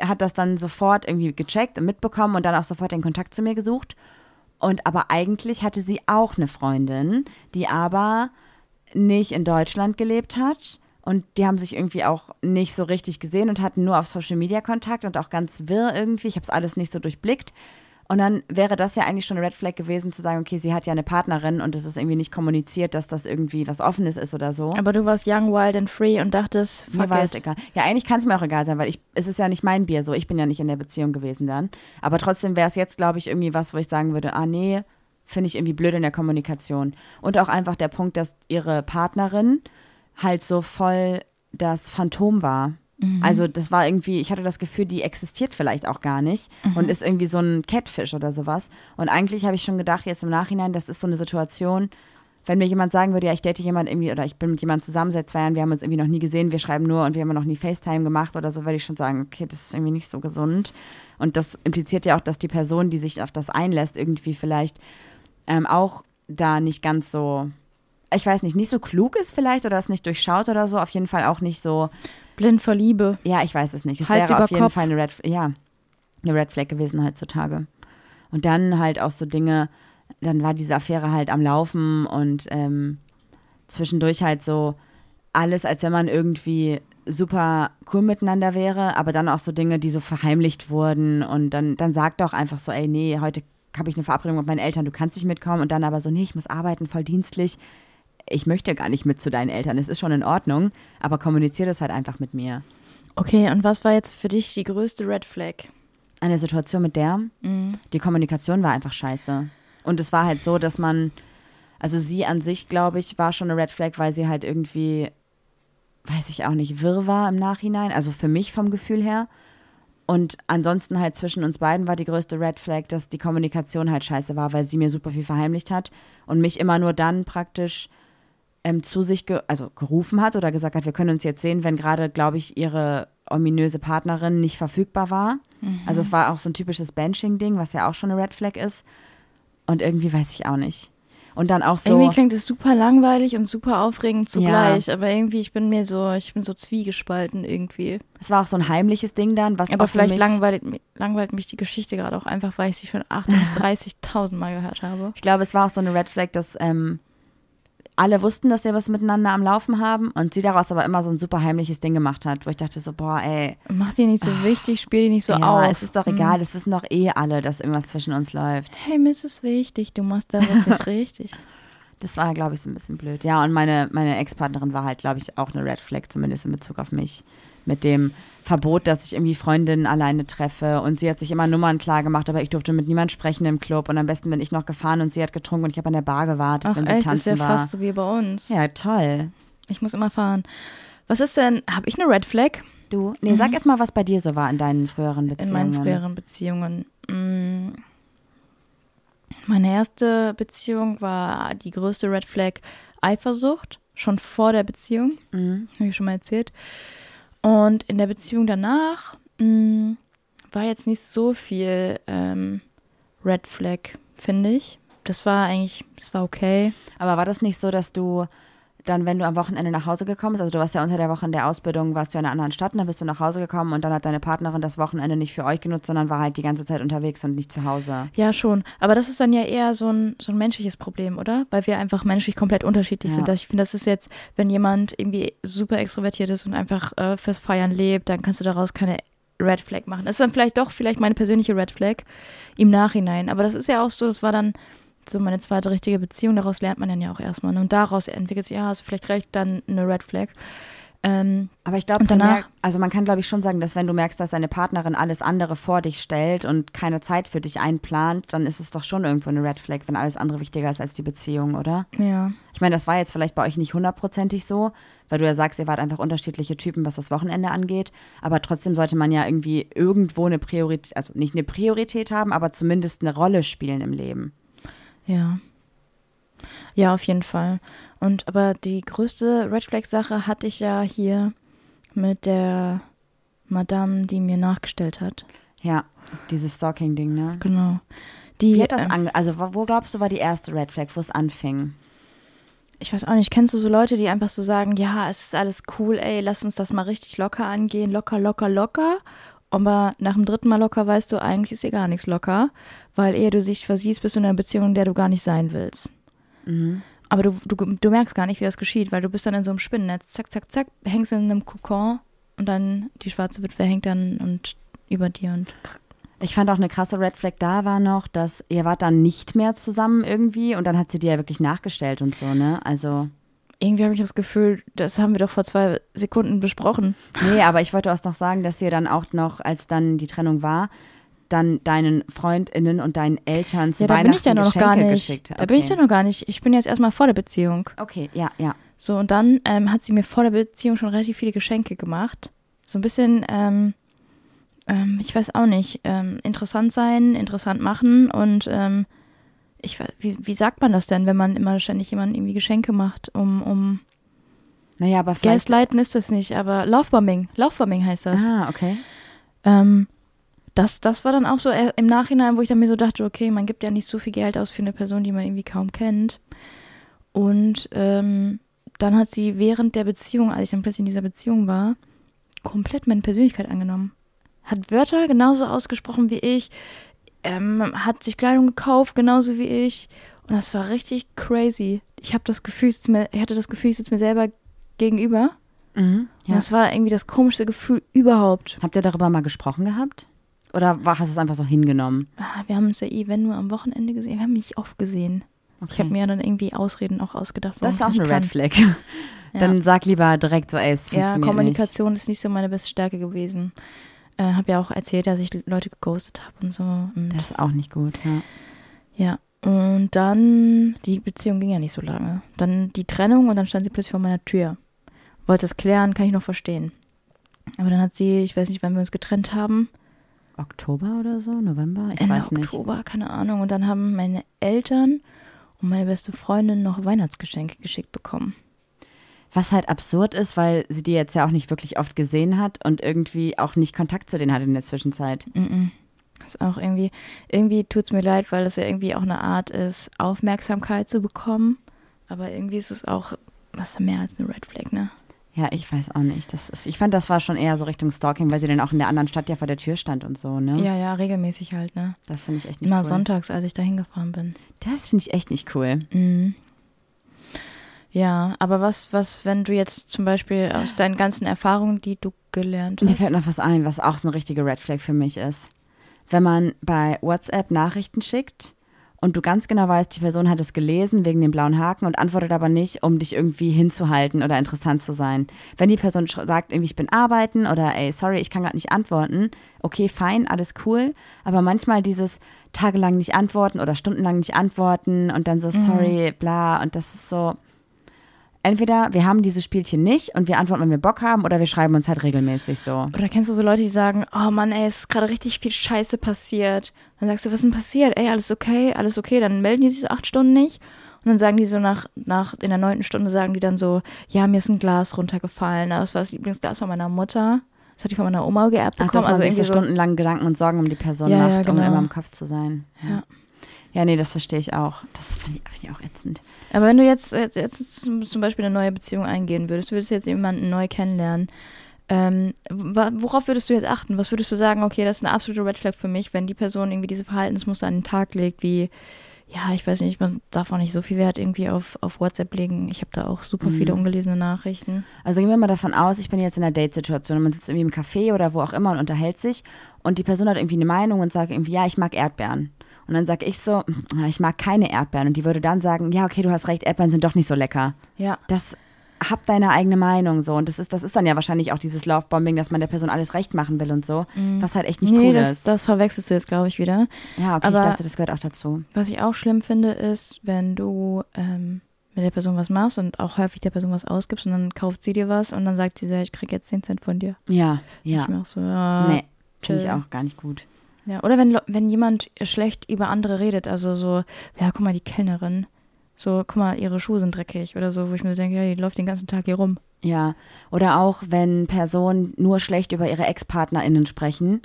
B: hat das dann sofort irgendwie gecheckt und mitbekommen und dann auch sofort den Kontakt zu mir gesucht. Und aber eigentlich hatte sie auch eine Freundin, die aber nicht in Deutschland gelebt hat. Und die haben sich irgendwie auch nicht so richtig gesehen und hatten nur auf Social Media Kontakt und auch ganz wirr irgendwie. Ich habe es alles nicht so durchblickt. Und dann wäre das ja eigentlich schon eine Red Flag gewesen, zu sagen, okay, sie hat ja eine Partnerin und es ist irgendwie nicht kommuniziert, dass das irgendwie was Offenes ist oder so.
A: Aber du warst young, wild and free und dachtest,
B: Mir
A: fuck
B: war es egal. Ja, eigentlich kann es mir auch egal sein, weil ich, es ist ja nicht mein Bier so. Ich bin ja nicht in der Beziehung gewesen dann. Aber trotzdem wäre es jetzt, glaube ich, irgendwie was, wo ich sagen würde, ah nee, finde ich irgendwie blöd in der Kommunikation. Und auch einfach der Punkt, dass ihre Partnerin halt so voll das Phantom war. Also das war irgendwie, ich hatte das Gefühl, die existiert vielleicht auch gar nicht und ist irgendwie so ein Catfish oder sowas. Und eigentlich habe ich schon gedacht, jetzt im Nachhinein, das ist so eine Situation, wenn mir jemand sagen würde, ja, ich date jemand irgendwie oder ich bin mit jemandem zusammen seit zwei Jahren, wir haben uns irgendwie noch nie gesehen, wir schreiben nur und wir haben noch nie FaceTime gemacht oder so, würde ich schon sagen, okay, das ist irgendwie nicht so gesund. Und das impliziert ja auch, dass die Person, die sich auf das einlässt, irgendwie vielleicht ähm, auch da nicht ganz so, ich weiß nicht, nicht so klug ist vielleicht oder das nicht durchschaut oder so, auf jeden Fall auch nicht so,
A: Blind vor Liebe.
B: ja, ich weiß es nicht. Es
A: Hals
B: wäre auf jeden
A: Kopf.
B: Fall eine Red, ja, eine Red Flag gewesen heutzutage. Und dann halt auch so Dinge, dann war diese Affäre halt am Laufen und ähm, zwischendurch halt so alles, als wenn man irgendwie super cool miteinander wäre, aber dann auch so Dinge, die so verheimlicht wurden und dann, dann sagt doch einfach so, ey, nee, heute habe ich eine Verabredung mit meinen Eltern, du kannst nicht mitkommen und dann aber so, nee, ich muss arbeiten, voll dienstlich. Ich möchte gar nicht mit zu deinen Eltern, es ist schon in Ordnung, aber kommuniziere das halt einfach mit mir.
A: Okay, und was war jetzt für dich die größte Red Flag?
B: eine Situation mit der,
A: Mhm.
B: die Kommunikation war einfach scheiße. Und es war halt so, dass man, Also sie an sich, glaube ich, war schon eine Red Flag, weil sie halt irgendwie, weiß ich auch nicht, wirr war im Nachhinein. Also für mich vom Gefühl her. Und ansonsten halt zwischen uns beiden war die größte Red Flag, dass die Kommunikation halt scheiße war, weil sie mir super viel verheimlicht hat und mich immer nur dann praktisch ähm, zu sich ge also gerufen hat oder gesagt hat, wir können uns jetzt sehen, wenn gerade, glaube ich, ihre ominöse Partnerin nicht verfügbar war. Also es war auch so ein typisches Benching-Ding, was ja auch schon eine Red Flag ist. Und irgendwie weiß ich auch nicht. Und dann auch so.
A: Irgendwie klingt es super langweilig und super aufregend zugleich, aber irgendwie, ich bin mir so, ich bin so zwiegespalten irgendwie.
B: Es war auch so ein heimliches Ding dann, was
A: Aber vielleicht
B: mich,
A: langweilt, langweilt mich die Geschichte gerade auch einfach, weil ich sie schon [laughs] 38.000 Mal gehört habe.
B: Ich glaube, es war auch so eine Red Flag, dass ähm, alle wussten, dass sie was miteinander am Laufen haben und sie daraus aber immer so ein super heimliches Ding gemacht hat, wo ich dachte so, boah, ey,
A: Mach die nicht so wichtig, spiel die nicht so
B: ja,
A: auf.
B: es ist doch egal, das wissen doch eh alle, dass irgendwas zwischen uns läuft.
A: Hey, mir ist es wichtig, du machst da was nicht [laughs] richtig.
B: Das war, glaube ich, so ein bisschen blöd. Ja, und meine, meine Ex-Partnerin war halt, glaube ich, auch eine Red Flag, zumindest in Bezug auf mich. Mit dem Verbot, dass ich irgendwie Freundinnen alleine treffe. Und sie hat sich immer Nummern klar gemacht, aber ich durfte mit niemand sprechen im Club. Und am besten bin ich noch gefahren und sie hat getrunken und ich habe an der Bar gewartet,
A: Ach
B: wenn sie
A: echt, das ist
B: tanzen
A: ja
B: war.
A: fast so wie bei uns.
B: Ja, toll.
A: Ich muss immer fahren. Was ist denn, habe ich eine Red Flag
B: Du, nee, sag erst mal, was bei dir so war in deinen früheren
A: in
B: Beziehungen.
A: meinen früheren Beziehungen? Mm. Meine erste Beziehung war die größte Red Flag Eifersucht, schon vor der Beziehung.
B: Mhm.
A: Habe ich schon mal erzählt. Und in der Beziehung danach mh, war jetzt nicht so viel ähm, Red Flag, finde ich. Das war eigentlich, das war okay.
B: Aber war das nicht so, dass du dann, wenn du am Wochenende nach Hause gekommen bist, also du warst ja unter der Woche in der Ausbildung, warst du in einer anderen Stadt und dann bist du nach Hause gekommen und dann hat deine Partnerin das Wochenende nicht für euch genutzt, sondern war halt die ganze Zeit unterwegs und nicht zu Hause.
A: Ja, schon. Aber das ist dann ja eher so ein, so ein menschliches Problem, oder? Weil wir einfach menschlich komplett unterschiedlich
B: Ja.
A: sind. Ich finde, das ist jetzt, wenn jemand irgendwie super extrovertiert ist und einfach äh, fürs Feiern lebt, dann kannst du daraus keine Red Flag machen. Das ist dann vielleicht doch vielleicht meine persönliche Red Flag im Nachhinein. Aber das ist ja auch so, das war dann so meine zweite richtige Beziehung. Daraus lernt man dann ja auch erstmal. ne? Und daraus entwickelt sich, ja, hast du vielleicht recht, dann eine Red Flag. Ähm,
B: Aber ich glaube,
A: danach-
B: also man kann glaube ich schon sagen, dass wenn du merkst, dass deine Partnerin alles andere vor dich stellt und keine Zeit für dich einplant, dann ist es doch schon irgendwo eine Red Flag, wenn alles andere wichtiger ist als die Beziehung, oder?
A: ja.
B: Ich meine, das war jetzt vielleicht bei euch nicht hundertprozentig so, weil du ja sagst, ihr wart einfach unterschiedliche Typen, was das Wochenende angeht. Aber trotzdem sollte man ja irgendwie irgendwo eine Priorität, also nicht eine Priorität haben, aber zumindest eine Rolle spielen im Leben.
A: Ja. Ja, auf jeden Fall. Und aber die größte Red Flag Sache hatte ich ja hier mit der Madame, die mir nachgestellt hat.
B: Ja, dieses Stalking-Ding, ne?
A: Genau. Die,
B: Wie hat das
A: ähm,
B: ange also wo wo glaubst du war die erste Red Flag, wo es anfing?
A: ich weiß auch nicht, kennst du so Leute, die einfach so sagen, ja, es ist alles cool, ey, lass uns das mal richtig locker angehen, locker, locker, locker. Aber nach dem dritten Mal locker weißt du, eigentlich ist dir gar nichts locker, weil ehe du dich versiehst, bist du in einer Beziehung, in der du gar nicht sein willst.
B: Mhm.
A: Aber du, du, du merkst gar nicht, wie das geschieht, weil du bist dann in so einem Spinnennetz, zack, zack, zack, hängst in einem Kokon und dann die schwarze Witwe hängt dann und über dir und
B: Ich fand auch eine krasse Red Flag da war noch, dass ihr wart dann nicht mehr zusammen irgendwie und dann hat sie dir ja wirklich nachgestellt und so, ne? Also,
A: irgendwie habe ich das Gefühl, das haben wir doch vor zwei Sekunden besprochen.
B: nee, aber ich wollte auch noch sagen, dass ihr dann auch noch, als dann die Trennung war, dann deinen FreundInnen und deinen Eltern zu
A: Ja, da
B: Weihnachten
A: bin ich ja noch
B: Geschenke
A: gar nicht.
B: geschickt.
A: Da bin ich ja noch gar nicht. Ich bin jetzt erstmal vor der Beziehung.
B: Okay, ja, ja.
A: So, und dann ähm, hat sie mir vor der Beziehung schon relativ viele Geschenke gemacht. So ein bisschen, ähm, ähm, ich weiß auch nicht, ähm, interessant sein, interessant machen und ähm, ich weiß, wie, wie sagt man das denn, wenn man immer ständig jemandem irgendwie Geschenke macht, um, um
B: Naja, aber vielleicht.
A: Gaslighten ist das nicht, aber Laufbombing, Laufbombing heißt das.
B: Ah, okay.
A: Ähm, das, das war dann auch so im Nachhinein, wo ich dann mir so dachte, okay, man gibt ja nicht so viel Geld aus für eine Person, die man irgendwie kaum kennt. Und ähm, dann hat sie während der Beziehung, als ich dann plötzlich in dieser Beziehung war, komplett meine Persönlichkeit angenommen. Hat Wörter genauso ausgesprochen wie ich, ähm, hat sich Kleidung gekauft, genauso wie ich. Und das war richtig crazy. Ich habe das Gefühl, ich hatte das Gefühl, ich sitze mir selber gegenüber.
B: Mhm,
A: Und
B: ja.
A: das war irgendwie das komischste Gefühl überhaupt.
B: Habt ihr darüber mal gesprochen gehabt? Oder war, hast du es einfach so hingenommen?
A: Ah, Wir haben uns ja eh, wenn nur am Wochenende gesehen. Wir haben nicht oft gesehen. Ich habe mir ja dann irgendwie Ausreden auch ausgedacht.
B: das ist auch eine Red. Flag. Dann sag lieber direkt so, ey, es
A: Ja,
B: funktioniert
A: Kommunikation ist nicht so meine beste Stärke gewesen. Äh, habe ja auch erzählt, dass ich Leute geghostet habe und so. Und.
B: Das ist auch nicht gut, ja.
A: ja, Und dann, die Beziehung ging ja nicht so lange. Dann die Trennung und dann stand sie plötzlich vor meiner Tür. Wollte es klären, kann ich noch verstehen. Aber dann hat sie, ich weiß nicht, wann wir uns getrennt haben,
B: Oktober oder so, November, ich
A: Ende
B: weiß nicht.
A: Oktober, keine Ahnung. Und dann haben meine Eltern und meine beste Freundin noch Weihnachtsgeschenke geschickt bekommen.
B: Was halt absurd ist, weil sie die jetzt ja auch nicht wirklich oft gesehen hat und irgendwie auch nicht Kontakt zu denen hat in der Zwischenzeit.
A: Das ist auch irgendwie, irgendwie tut es mir leid, weil das ja irgendwie auch eine Art ist, Aufmerksamkeit zu bekommen. Aber irgendwie ist es auch, was mehr als eine Red Flag, ne?
B: Ja, ich weiß auch nicht. Das ist, ich fand, das war schon eher so Richtung Stalking, weil sie dann auch in der anderen Stadt ja vor der Tür stand und so, ne?
A: Ja, ja, regelmäßig halt, ne?
B: Das finde ich echt nicht
A: Immer
B: cool.
A: sonntags, als ich da hingefahren bin.
B: Das finde ich echt nicht cool.
A: Mhm. Ja, aber was, was, wenn du jetzt zum Beispiel aus deinen ganzen Erfahrungen, die du gelernt
B: Mir
A: hast.
B: fällt noch was ein, was auch so eine richtige Red Flag für mich ist. Wenn man bei WhatsApp Nachrichten schickt und du ganz genau weißt, die Person hat es gelesen wegen dem blauen Haken und antwortet aber nicht, um dich irgendwie hinzuhalten oder interessant zu sein. Wenn die Person sagt, irgendwie ich bin arbeiten oder ey, sorry, ich kann gerade nicht antworten, okay, fein, alles cool, aber manchmal dieses tagelang nicht antworten oder stundenlang nicht antworten und dann so sorry, bla und das ist so entweder wir haben diese Spielchen nicht und wir antworten, wenn wir Bock haben oder wir schreiben uns halt regelmäßig so.
A: Oder kennst du so Leute, die sagen, oh Mann, ey, es ist gerade richtig viel Scheiße passiert. Dann sagst du, was ist denn passiert? Ey, alles okay, alles okay. Dann melden die sich so acht Stunden nicht. Und dann sagen die so nach, nach in der neunten Stunde sagen die dann so, ja, mir ist ein Glas runtergefallen. Das war das Lieblingsglas von meiner Mutter. Das hat die von meiner Oma geerbt
B: Ach,
A: bekommen.
B: dass man
A: also irgendwie so,
B: stundenlang Gedanken und Sorgen um die Person
A: Ja,
B: macht,
A: ja,
B: um
A: genau.
B: immer im Kopf zu sein.
A: Ja.
B: Ja, nee, das verstehe ich auch. Das finde ich, find ich auch ätzend.
A: Aber wenn du jetzt, jetzt, jetzt zum Beispiel eine neue Beziehung eingehen würdest, würdest du jetzt jemanden neu kennenlernen, ähm, worauf würdest du jetzt achten? Was würdest du sagen, okay, das ist eine absolute Red Flag für mich, wenn die Person irgendwie diese Verhaltensmuster an den Tag legt, wie, ja, ich weiß nicht, man darf auch nicht so viel Wert irgendwie auf, auf WhatsApp legen. Ich habe da auch super viele ungelesene Nachrichten.
B: Also gehen wir mal davon aus, ich bin jetzt in einer Date-Situation und man sitzt irgendwie im Café oder wo auch immer und unterhält sich und die Person hat irgendwie eine Meinung und sagt irgendwie, ja, ich mag Erdbeeren. Und dann sage ich so, "Ah, ich mag keine Erdbeeren. Und die würde dann sagen, ja, okay, du hast recht, Erdbeeren sind doch nicht so lecker.
A: Ja.
B: Das hab deine eigene Meinung so. Und das ist, das ist dann ja wahrscheinlich auch dieses Lovebombing, dass man der Person alles recht machen will und so, was halt echt nicht
A: nee,
B: cool
A: das,
B: ist.
A: das verwechselst du jetzt, glaube ich, wieder.
B: ja, okay,
A: aber-
B: ich dachte, das gehört auch dazu.
A: Was ich auch schlimm finde, ist, wenn du ähm, mit der Person was machst und auch häufig der Person was ausgibst und dann kauft sie dir was und dann sagt sie so, ich krieg jetzt 10 Cent von dir.
B: Ja, ja.
A: Ich mach so, ja.
B: nee, finde ich auch gar nicht gut.
A: Ja, oder wenn, wenn jemand schlecht über andere redet, also so, ja, guck mal, die Kellnerin, so, guck mal, ihre Schuhe sind dreckig oder so, wo ich mir denke, ja, die läuft den ganzen Tag hier rum.
B: Ja, oder auch, wenn Personen nur schlecht über ihre Ex-PartnerInnen sprechen.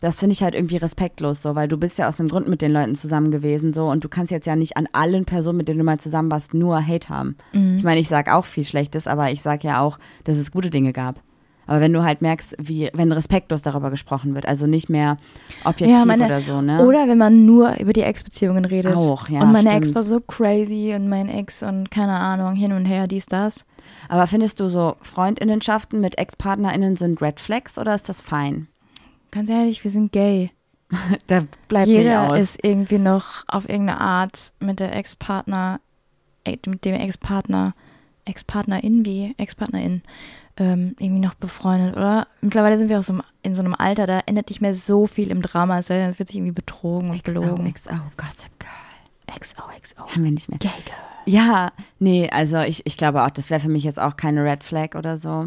B: Das finde ich halt irgendwie respektlos so, weil du bist ja aus dem Grund mit den Leuten zusammen gewesen so und du kannst jetzt ja nicht an allen Personen, mit denen du mal zusammen warst, nur Hate haben. Ich meine, ich sage auch viel Schlechtes, aber ich sage ja auch, dass es gute Dinge gab. Aber wenn du halt merkst, wie, wenn respektlos darüber gesprochen wird, also nicht mehr objektiv
A: meine-
B: oder so, ne?
A: Oder wenn man nur über die Ex-Beziehungen redet.
B: Auch, ja,
A: Und meine Ex
B: stimmt.
A: war so crazy und mein Ex und keine Ahnung, hin und her, dies, das.
B: Aber findest du so Freundinnenschaften mit Ex-PartnerInnen sind Red Flags oder ist das fein?
A: Ganz ehrlich, wir sind gay. [laughs]
B: Da bleibt
A: Jeder ist irgendwie noch auf irgendeine Art mit der Ex-Partner, äh, mit dem Ex-Partner, Ex-Partnerin wie Ex-Partnerin ähm, irgendwie noch befreundet, oder? Mittlerweile sind wir auch so in so einem Alter, da ändert nicht mehr so viel im Drama. Es wird sich irgendwie betrogen und belogen.
B: XO, Gossip Girl.
A: XOXO.
B: Haben wir nicht mehr.
A: Gay Girl.
B: Ja, nee, also ich, ich glaube auch, das wäre für mich jetzt auch keine Red Flag oder so.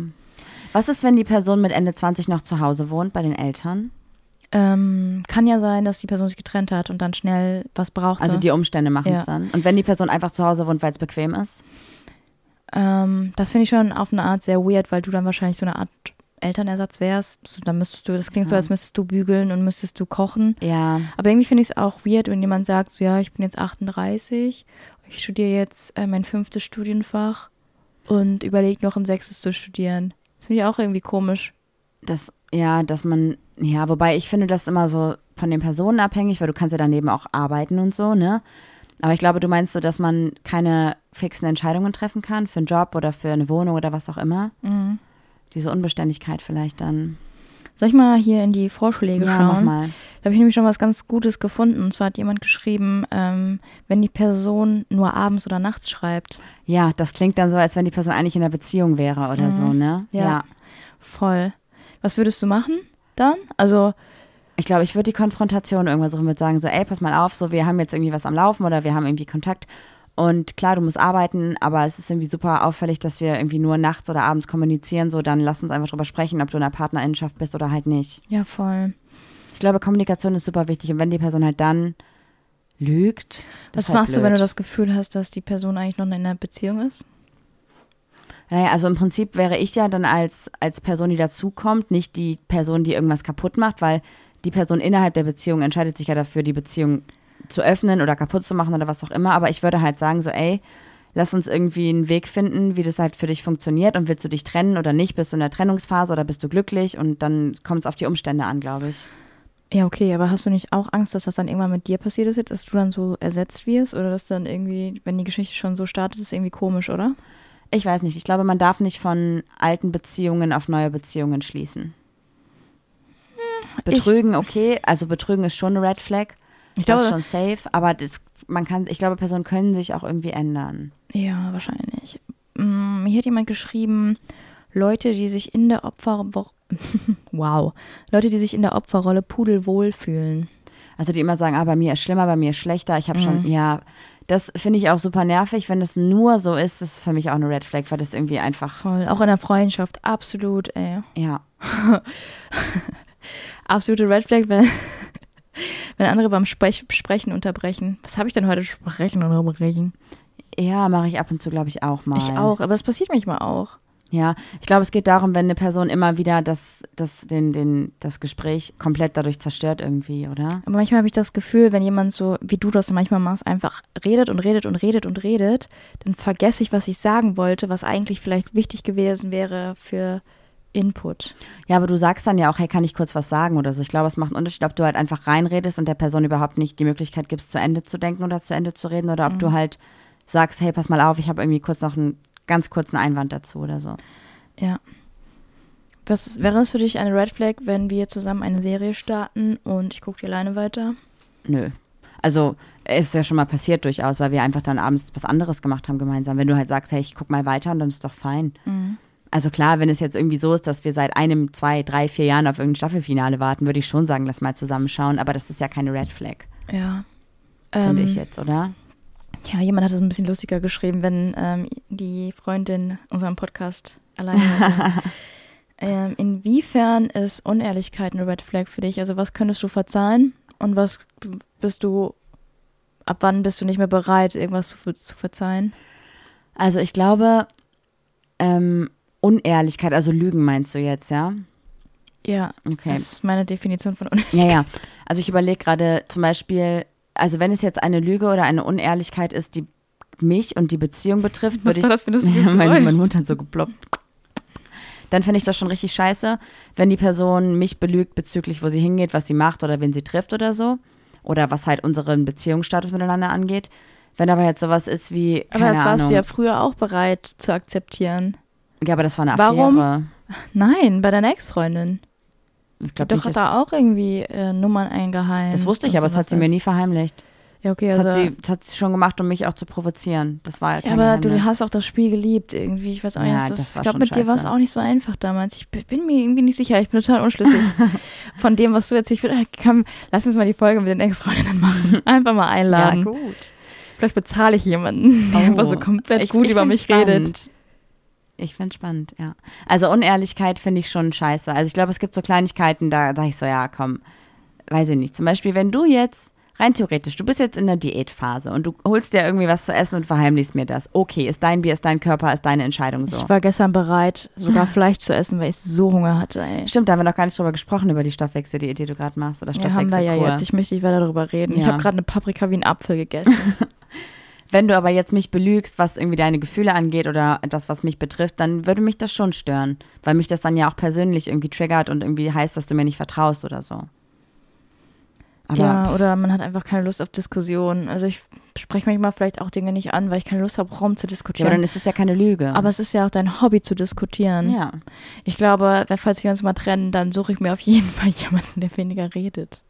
B: Was ist, wenn die Person mit Ende 20 noch zu Hause wohnt, bei den Eltern?
A: Ähm, kann ja sein, dass die Person sich getrennt hat und dann schnell was braucht.
B: Also die Umstände machen es
A: Ja.
B: dann. Und wenn die Person einfach zu Hause wohnt, weil es bequem ist?
A: Ähm, das finde ich schon auf eine Art sehr weird, weil du dann wahrscheinlich so eine Art Elternersatz wärst. So, dann müsstest du, das klingt so,
B: Ja.
A: als müsstest du bügeln und müsstest du kochen.
B: Ja,
A: Aber irgendwie finde ich es auch weird, wenn jemand sagt, so ja, ich bin jetzt 38, ich studiere jetzt äh, mein fünftes Studienfach und überlege noch ein sechstes zu studieren. Das finde ich auch irgendwie komisch.
B: das, ja, dass man, ja, wobei ich finde das immer so von den Personen abhängig, weil du kannst ja daneben auch arbeiten und so, ne? Aber ich glaube, du meinst so, dass man keine fixen Entscheidungen treffen kann für einen Job oder für eine Wohnung oder was auch immer.
A: Mhm.
B: Diese Unbeständigkeit vielleicht dann.
A: Soll ich mal hier in die Vorschläge
B: Ja,
A: schauen?
B: mal.
A: Da habe ich nämlich schon was ganz Gutes gefunden. Und zwar hat jemand geschrieben, ähm, wenn die Person nur abends oder nachts schreibt.
B: Ja, das klingt dann so, als wenn die Person eigentlich in einer Beziehung wäre oder so, ne?
A: Ja. Voll. Was würdest du machen dann? Also,
B: Ich glaube, ich würde die Konfrontation irgendwann suchen, würde sagen, so, ey, pass mal auf, so, wir haben jetzt irgendwie was am Laufen oder wir haben irgendwie Kontakt. Und klar, du musst arbeiten, aber es ist irgendwie super auffällig, dass wir irgendwie nur nachts oder abends kommunizieren. So, dann lass uns einfach drüber sprechen, ob du in einer Partnerinnenschaft bist oder halt nicht.
A: Ja, voll.
B: Ich glaube, Kommunikation ist super wichtig. Und wenn die Person halt dann lügt. das
A: Was
B: halt
A: machst du, wenn du
B: blöd.
A: das Gefühl hast, dass die Person eigentlich noch in einer Beziehung ist?
B: Naja, also im Prinzip wäre ich ja dann als, als Person, die dazukommt, nicht die Person, die irgendwas kaputt macht, weil die Person innerhalb der Beziehung entscheidet sich ja dafür, die Beziehung zu öffnen oder kaputt zu machen oder was auch immer. Aber ich würde halt sagen, so, ey, lass uns irgendwie einen Weg finden, wie das halt für dich funktioniert und willst du dich trennen oder nicht? Bist du in der Trennungsphase oder bist du glücklich? Und dann kommt es auf die Umstände an, glaube ich.
A: Ja, okay, aber hast du nicht auch Angst, dass das dann irgendwann mit dir passiert ist, dass du dann so ersetzt wirst oder dass dann irgendwie, wenn die Geschichte schon so startet, ist irgendwie komisch, oder?
B: Ich weiß nicht. Ich glaube, man darf nicht von alten Beziehungen auf neue Beziehungen schließen. Betrügen, okay. Also Betrügen ist schon eine Red Flag.
A: Ich
B: das ist
A: glaube,
B: schon safe. Aber das, man kann, ich glaube, Personen können sich auch irgendwie ändern.
A: ja, wahrscheinlich. Mm, Mir hat jemand geschrieben, Leute, die sich in der Opfer [laughs] wow, Leute, die sich in der Opferrolle pudelwohl fühlen.
B: Also die immer sagen, ah, bei mir ist schlimmer, bei mir ist schlechter. Ich habe schon, ja, das finde ich auch super nervig. Wenn das nur so ist, das ist für mich auch eine Red Flag, weil das irgendwie einfach,
A: Voll, auch in der Freundschaft, absolut, ey.
B: ja. [laughs]
A: Absolute Red Flag, wenn, [laughs] wenn andere beim Sprech, Sprechen unterbrechen. Was habe ich denn heute? Sprechen und unterbrechen.
B: Ja, mache ich ab und zu, glaube ich, auch mal.
A: Ich auch, aber das passiert manchmal auch.
B: Ja, ich glaube, es geht darum, wenn eine Person immer wieder das, das, den, den, das Gespräch komplett dadurch zerstört irgendwie, oder?
A: Aber manchmal habe ich das Gefühl, wenn jemand so, wie du das manchmal machst, einfach redet und redet und redet und redet, dann vergesse ich, was ich sagen wollte, was eigentlich vielleicht wichtig gewesen wäre für Input.
B: Ja, aber du sagst dann ja auch, hey, kann ich kurz was sagen oder so. Ich glaube, es macht einen Unterschied, ob du halt einfach reinredest und der Person überhaupt nicht die Möglichkeit gibst, zu Ende zu denken oder zu Ende zu reden oder ob du halt sagst, hey, pass mal auf, ich habe irgendwie kurz noch einen ganz kurzen Einwand dazu oder so.
A: Ja. Was wäre es für dich eine Red Flag, wenn wir zusammen eine Serie starten und ich gucke die alleine weiter?
B: Nö. Also, es ist ja schon mal passiert durchaus, weil wir einfach dann abends was anderes gemacht haben gemeinsam. Wenn du halt sagst, hey, ich guck mal weiter, dann ist doch fein. Also klar, wenn es jetzt irgendwie so ist, dass wir seit einem, zwei, drei, vier Jahren auf irgendein Staffelfinale warten, würde ich schon sagen, lass mal zusammenschauen. Aber das ist ja keine Red Flag,
A: Ja.
B: finde
A: Ähm,
B: ich jetzt, oder?
A: Ja, jemand hat es ein bisschen lustiger geschrieben, wenn ähm, die Freundin unseren Podcast alleine hört. [laughs] ähm, inwiefern ist Unehrlichkeit eine Red Flag für dich? Also was könntest du verzeihen und was bist du, ab wann bist du nicht mehr bereit, irgendwas zu, zu verzeihen?
B: Also ich glaube, ähm, Unehrlichkeit, also Lügen meinst du jetzt, ja?
A: Ja,
B: Okay.
A: das ist meine Definition von Unehrlichkeit.
B: Ja, ja. Also ich überlege gerade zum Beispiel, also wenn es jetzt eine Lüge oder eine Unehrlichkeit ist, die mich und die Beziehung betrifft,
A: Was
B: würde
A: war
B: ich.
A: das für ein lustiges
B: mein, mein Mund hat so geploppt. Dann finde ich das schon richtig scheiße, wenn die Person mich belügt bezüglich, wo sie hingeht, was sie macht oder wen sie trifft oder so. Oder was halt unseren Beziehungsstatus miteinander angeht. Wenn aber jetzt sowas ist wie.
A: Aber das warst
B: Ahnung.
A: du ja früher auch bereit zu akzeptieren.
B: Ja, aber das war eine
A: Warum?
B: Affäre.
A: Nein, bei deiner Ex-Freundin.
B: Ich
A: Die
B: glaub
A: doch
B: nicht,
A: hat da auch irgendwie äh, Nummern eingeheimst.
B: das wusste ich, aber das hat sie mir nie verheimlicht.
A: Ja, okay,
B: Das,
A: also.
B: hat sie, das hat sie schon gemacht, um mich auch zu provozieren. Das war ja
A: aber du
B: Geheimnis.
A: hast auch das Spiel geliebt irgendwie. Ich weiß auch nicht,
B: Ja,
A: das,
B: das
A: ich glaube, mit dir war es
B: scheiße.
A: auch nicht so einfach damals. Ich bin mir irgendwie nicht sicher. Ich bin total unschlüssig [laughs] von dem, was du jetzt. Ich würde, komm, lass uns mal die Folge mit den Ex-Freundinnen machen. [laughs] Einfach mal einladen.
B: Ja, gut.
A: Vielleicht bezahle ich jemanden, der einfach so komplett
B: Oh. Ich-
A: gut
B: ich
A: über mich redet.
B: Ich finde spannend, ja. Also Unehrlichkeit finde ich schon scheiße. Also ich glaube, es gibt so Kleinigkeiten, da sage ich so, ja, komm, weiß ich nicht. Zum Beispiel, wenn du jetzt, rein theoretisch, du bist jetzt in der Diätphase und du holst dir irgendwie was zu essen und verheimlichst mir das. Okay, ist dein Bier, ist dein Körper, ist deine Entscheidung so.
A: Ich war gestern bereit, sogar Fleisch zu essen, weil ich so Hunger hatte. Ey.
B: Stimmt, da haben wir noch gar nicht drüber gesprochen, über die Stoffwechseldiät, die du gerade machst. Oder
A: Ja, haben wir ja jetzt. Ich möchte nicht weiter darüber reden. Ich
B: Ja.
A: habe gerade eine Paprika wie ein Apfel gegessen. [laughs]
B: Wenn du aber jetzt mich belügst, was irgendwie deine Gefühle angeht oder etwas, was mich betrifft, dann würde mich das schon stören, weil mich das dann ja auch persönlich irgendwie triggert und irgendwie heißt, dass du mir nicht vertraust oder so. Aber
A: ja, oder man hat einfach keine Lust auf Diskussionen. Also ich spreche manchmal vielleicht auch Dinge nicht an, weil ich keine Lust habe, Raum zu
B: ja,
A: diskutieren.
B: aber dann ist es ja keine Lüge.
A: Aber es ist ja auch dein Hobby zu diskutieren.
B: ja.
A: Ich glaube, falls wir uns mal trennen, dann suche ich mir auf jeden Fall [laughs] jemanden, der weniger redet.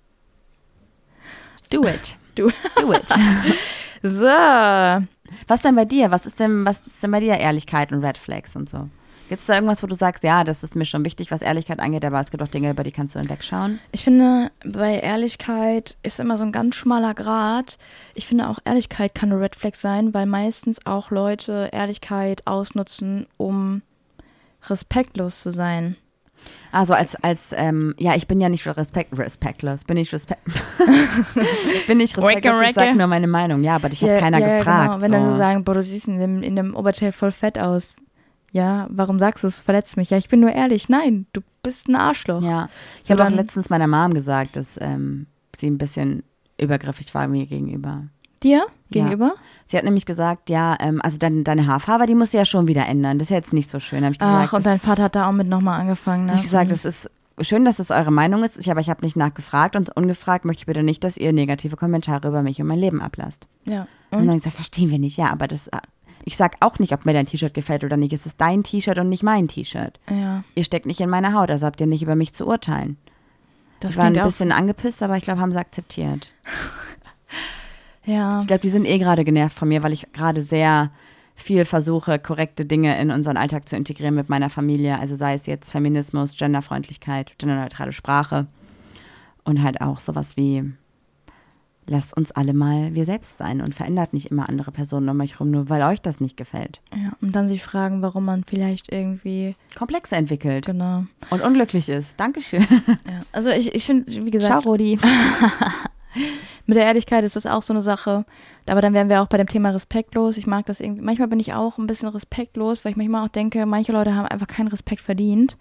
B: Do it.
A: Du.
B: Do it. [laughs]
A: So.
B: Was denn bei dir? Was ist denn, was ist denn bei dir Ehrlichkeit und Red Flags und so? Gibt es da irgendwas, wo du sagst, ja, das ist mir schon wichtig, was Ehrlichkeit angeht, aber es gibt auch Dinge, über die kannst du hinwegschauen?
A: Ich finde, bei Ehrlichkeit ist immer so ein ganz schmaler Grad. Ich finde auch Ehrlichkeit kann eine Red Flag sein, weil meistens auch Leute Ehrlichkeit ausnutzen, um respektlos zu sein.
B: Also als, als, ähm, ja, ich bin ja nicht respekt, respektlos, bin ich respekt, [laughs] bin ich respektlos, ich sag nur meine Meinung, ja, aber dich hat keiner
A: ja,
B: gefragt.
A: Genau. Wenn
B: so.
A: dann so sagen, boah, du siehst in dem, in dem Oberteil voll fett aus. Ja, warum sagst du es? Verletzt mich. Ja, ich bin nur ehrlich. Nein, du bist ein Arschloch.
B: Ja, ich
A: So
B: habe auch letztens meiner Mom gesagt, dass ähm, sie ein bisschen übergriffig war mir gegenüber.
A: Dir gegenüber?
B: Sie hat nämlich gesagt, ja, ähm, also dein, deine Haarfarbe, die musst du ja schon wieder ändern. Das ist ja jetzt nicht so schön. Ich gesagt,
A: Ach, und
B: das
A: dein Vater hat da auch mit nochmal angefangen. Ne?
B: Hab ich gesagt, es ist schön, dass es eure Meinung ist, ich, aber ich habe nicht nachgefragt und ungefragt möchte ich bitte nicht, dass ihr negative Kommentare über mich und mein Leben ablasst.
A: ja.
B: Und,
A: Und?
B: dann gesagt, verstehen wir nicht, ja, aber das, ich sag auch nicht, ob mir dein T-Shirt gefällt oder nicht. Es ist dein T-Shirt und nicht mein T-Shirt.
A: Ja,
B: Ihr steckt nicht in meiner Haut, also habt ihr nicht über mich zu urteilen.
A: das
B: ich war ein bisschen angepisst, aber ich glaube, haben sie akzeptiert. [laughs]
A: Ja,
B: Ich glaube, die sind eh gerade genervt von mir, weil ich gerade sehr viel versuche, korrekte Dinge in unseren Alltag zu integrieren mit meiner Familie. Also sei es jetzt Feminismus, Genderfreundlichkeit, genderneutrale Sprache und halt auch sowas wie, lasst uns alle mal wir selbst sein und verändert nicht immer andere Personen um euch rum, nur weil euch das nicht gefällt.
A: ja. Und dann sich fragen, warum man vielleicht irgendwie,
B: Komplexe entwickelt
A: genau.
B: und unglücklich ist. Dankeschön.
A: Ja. Also ich, ich finde, wie
B: Ciao,
A: gesagt,
B: Rudi. [laughs]
A: mit der Ehrlichkeit ist das auch so eine Sache. Aber dann wären wir auch bei dem Thema respektlos. Ich mag das irgendwie. Manchmal bin ich auch ein bisschen respektlos, weil ich manchmal auch denke, manche Leute haben einfach keinen Respekt verdient.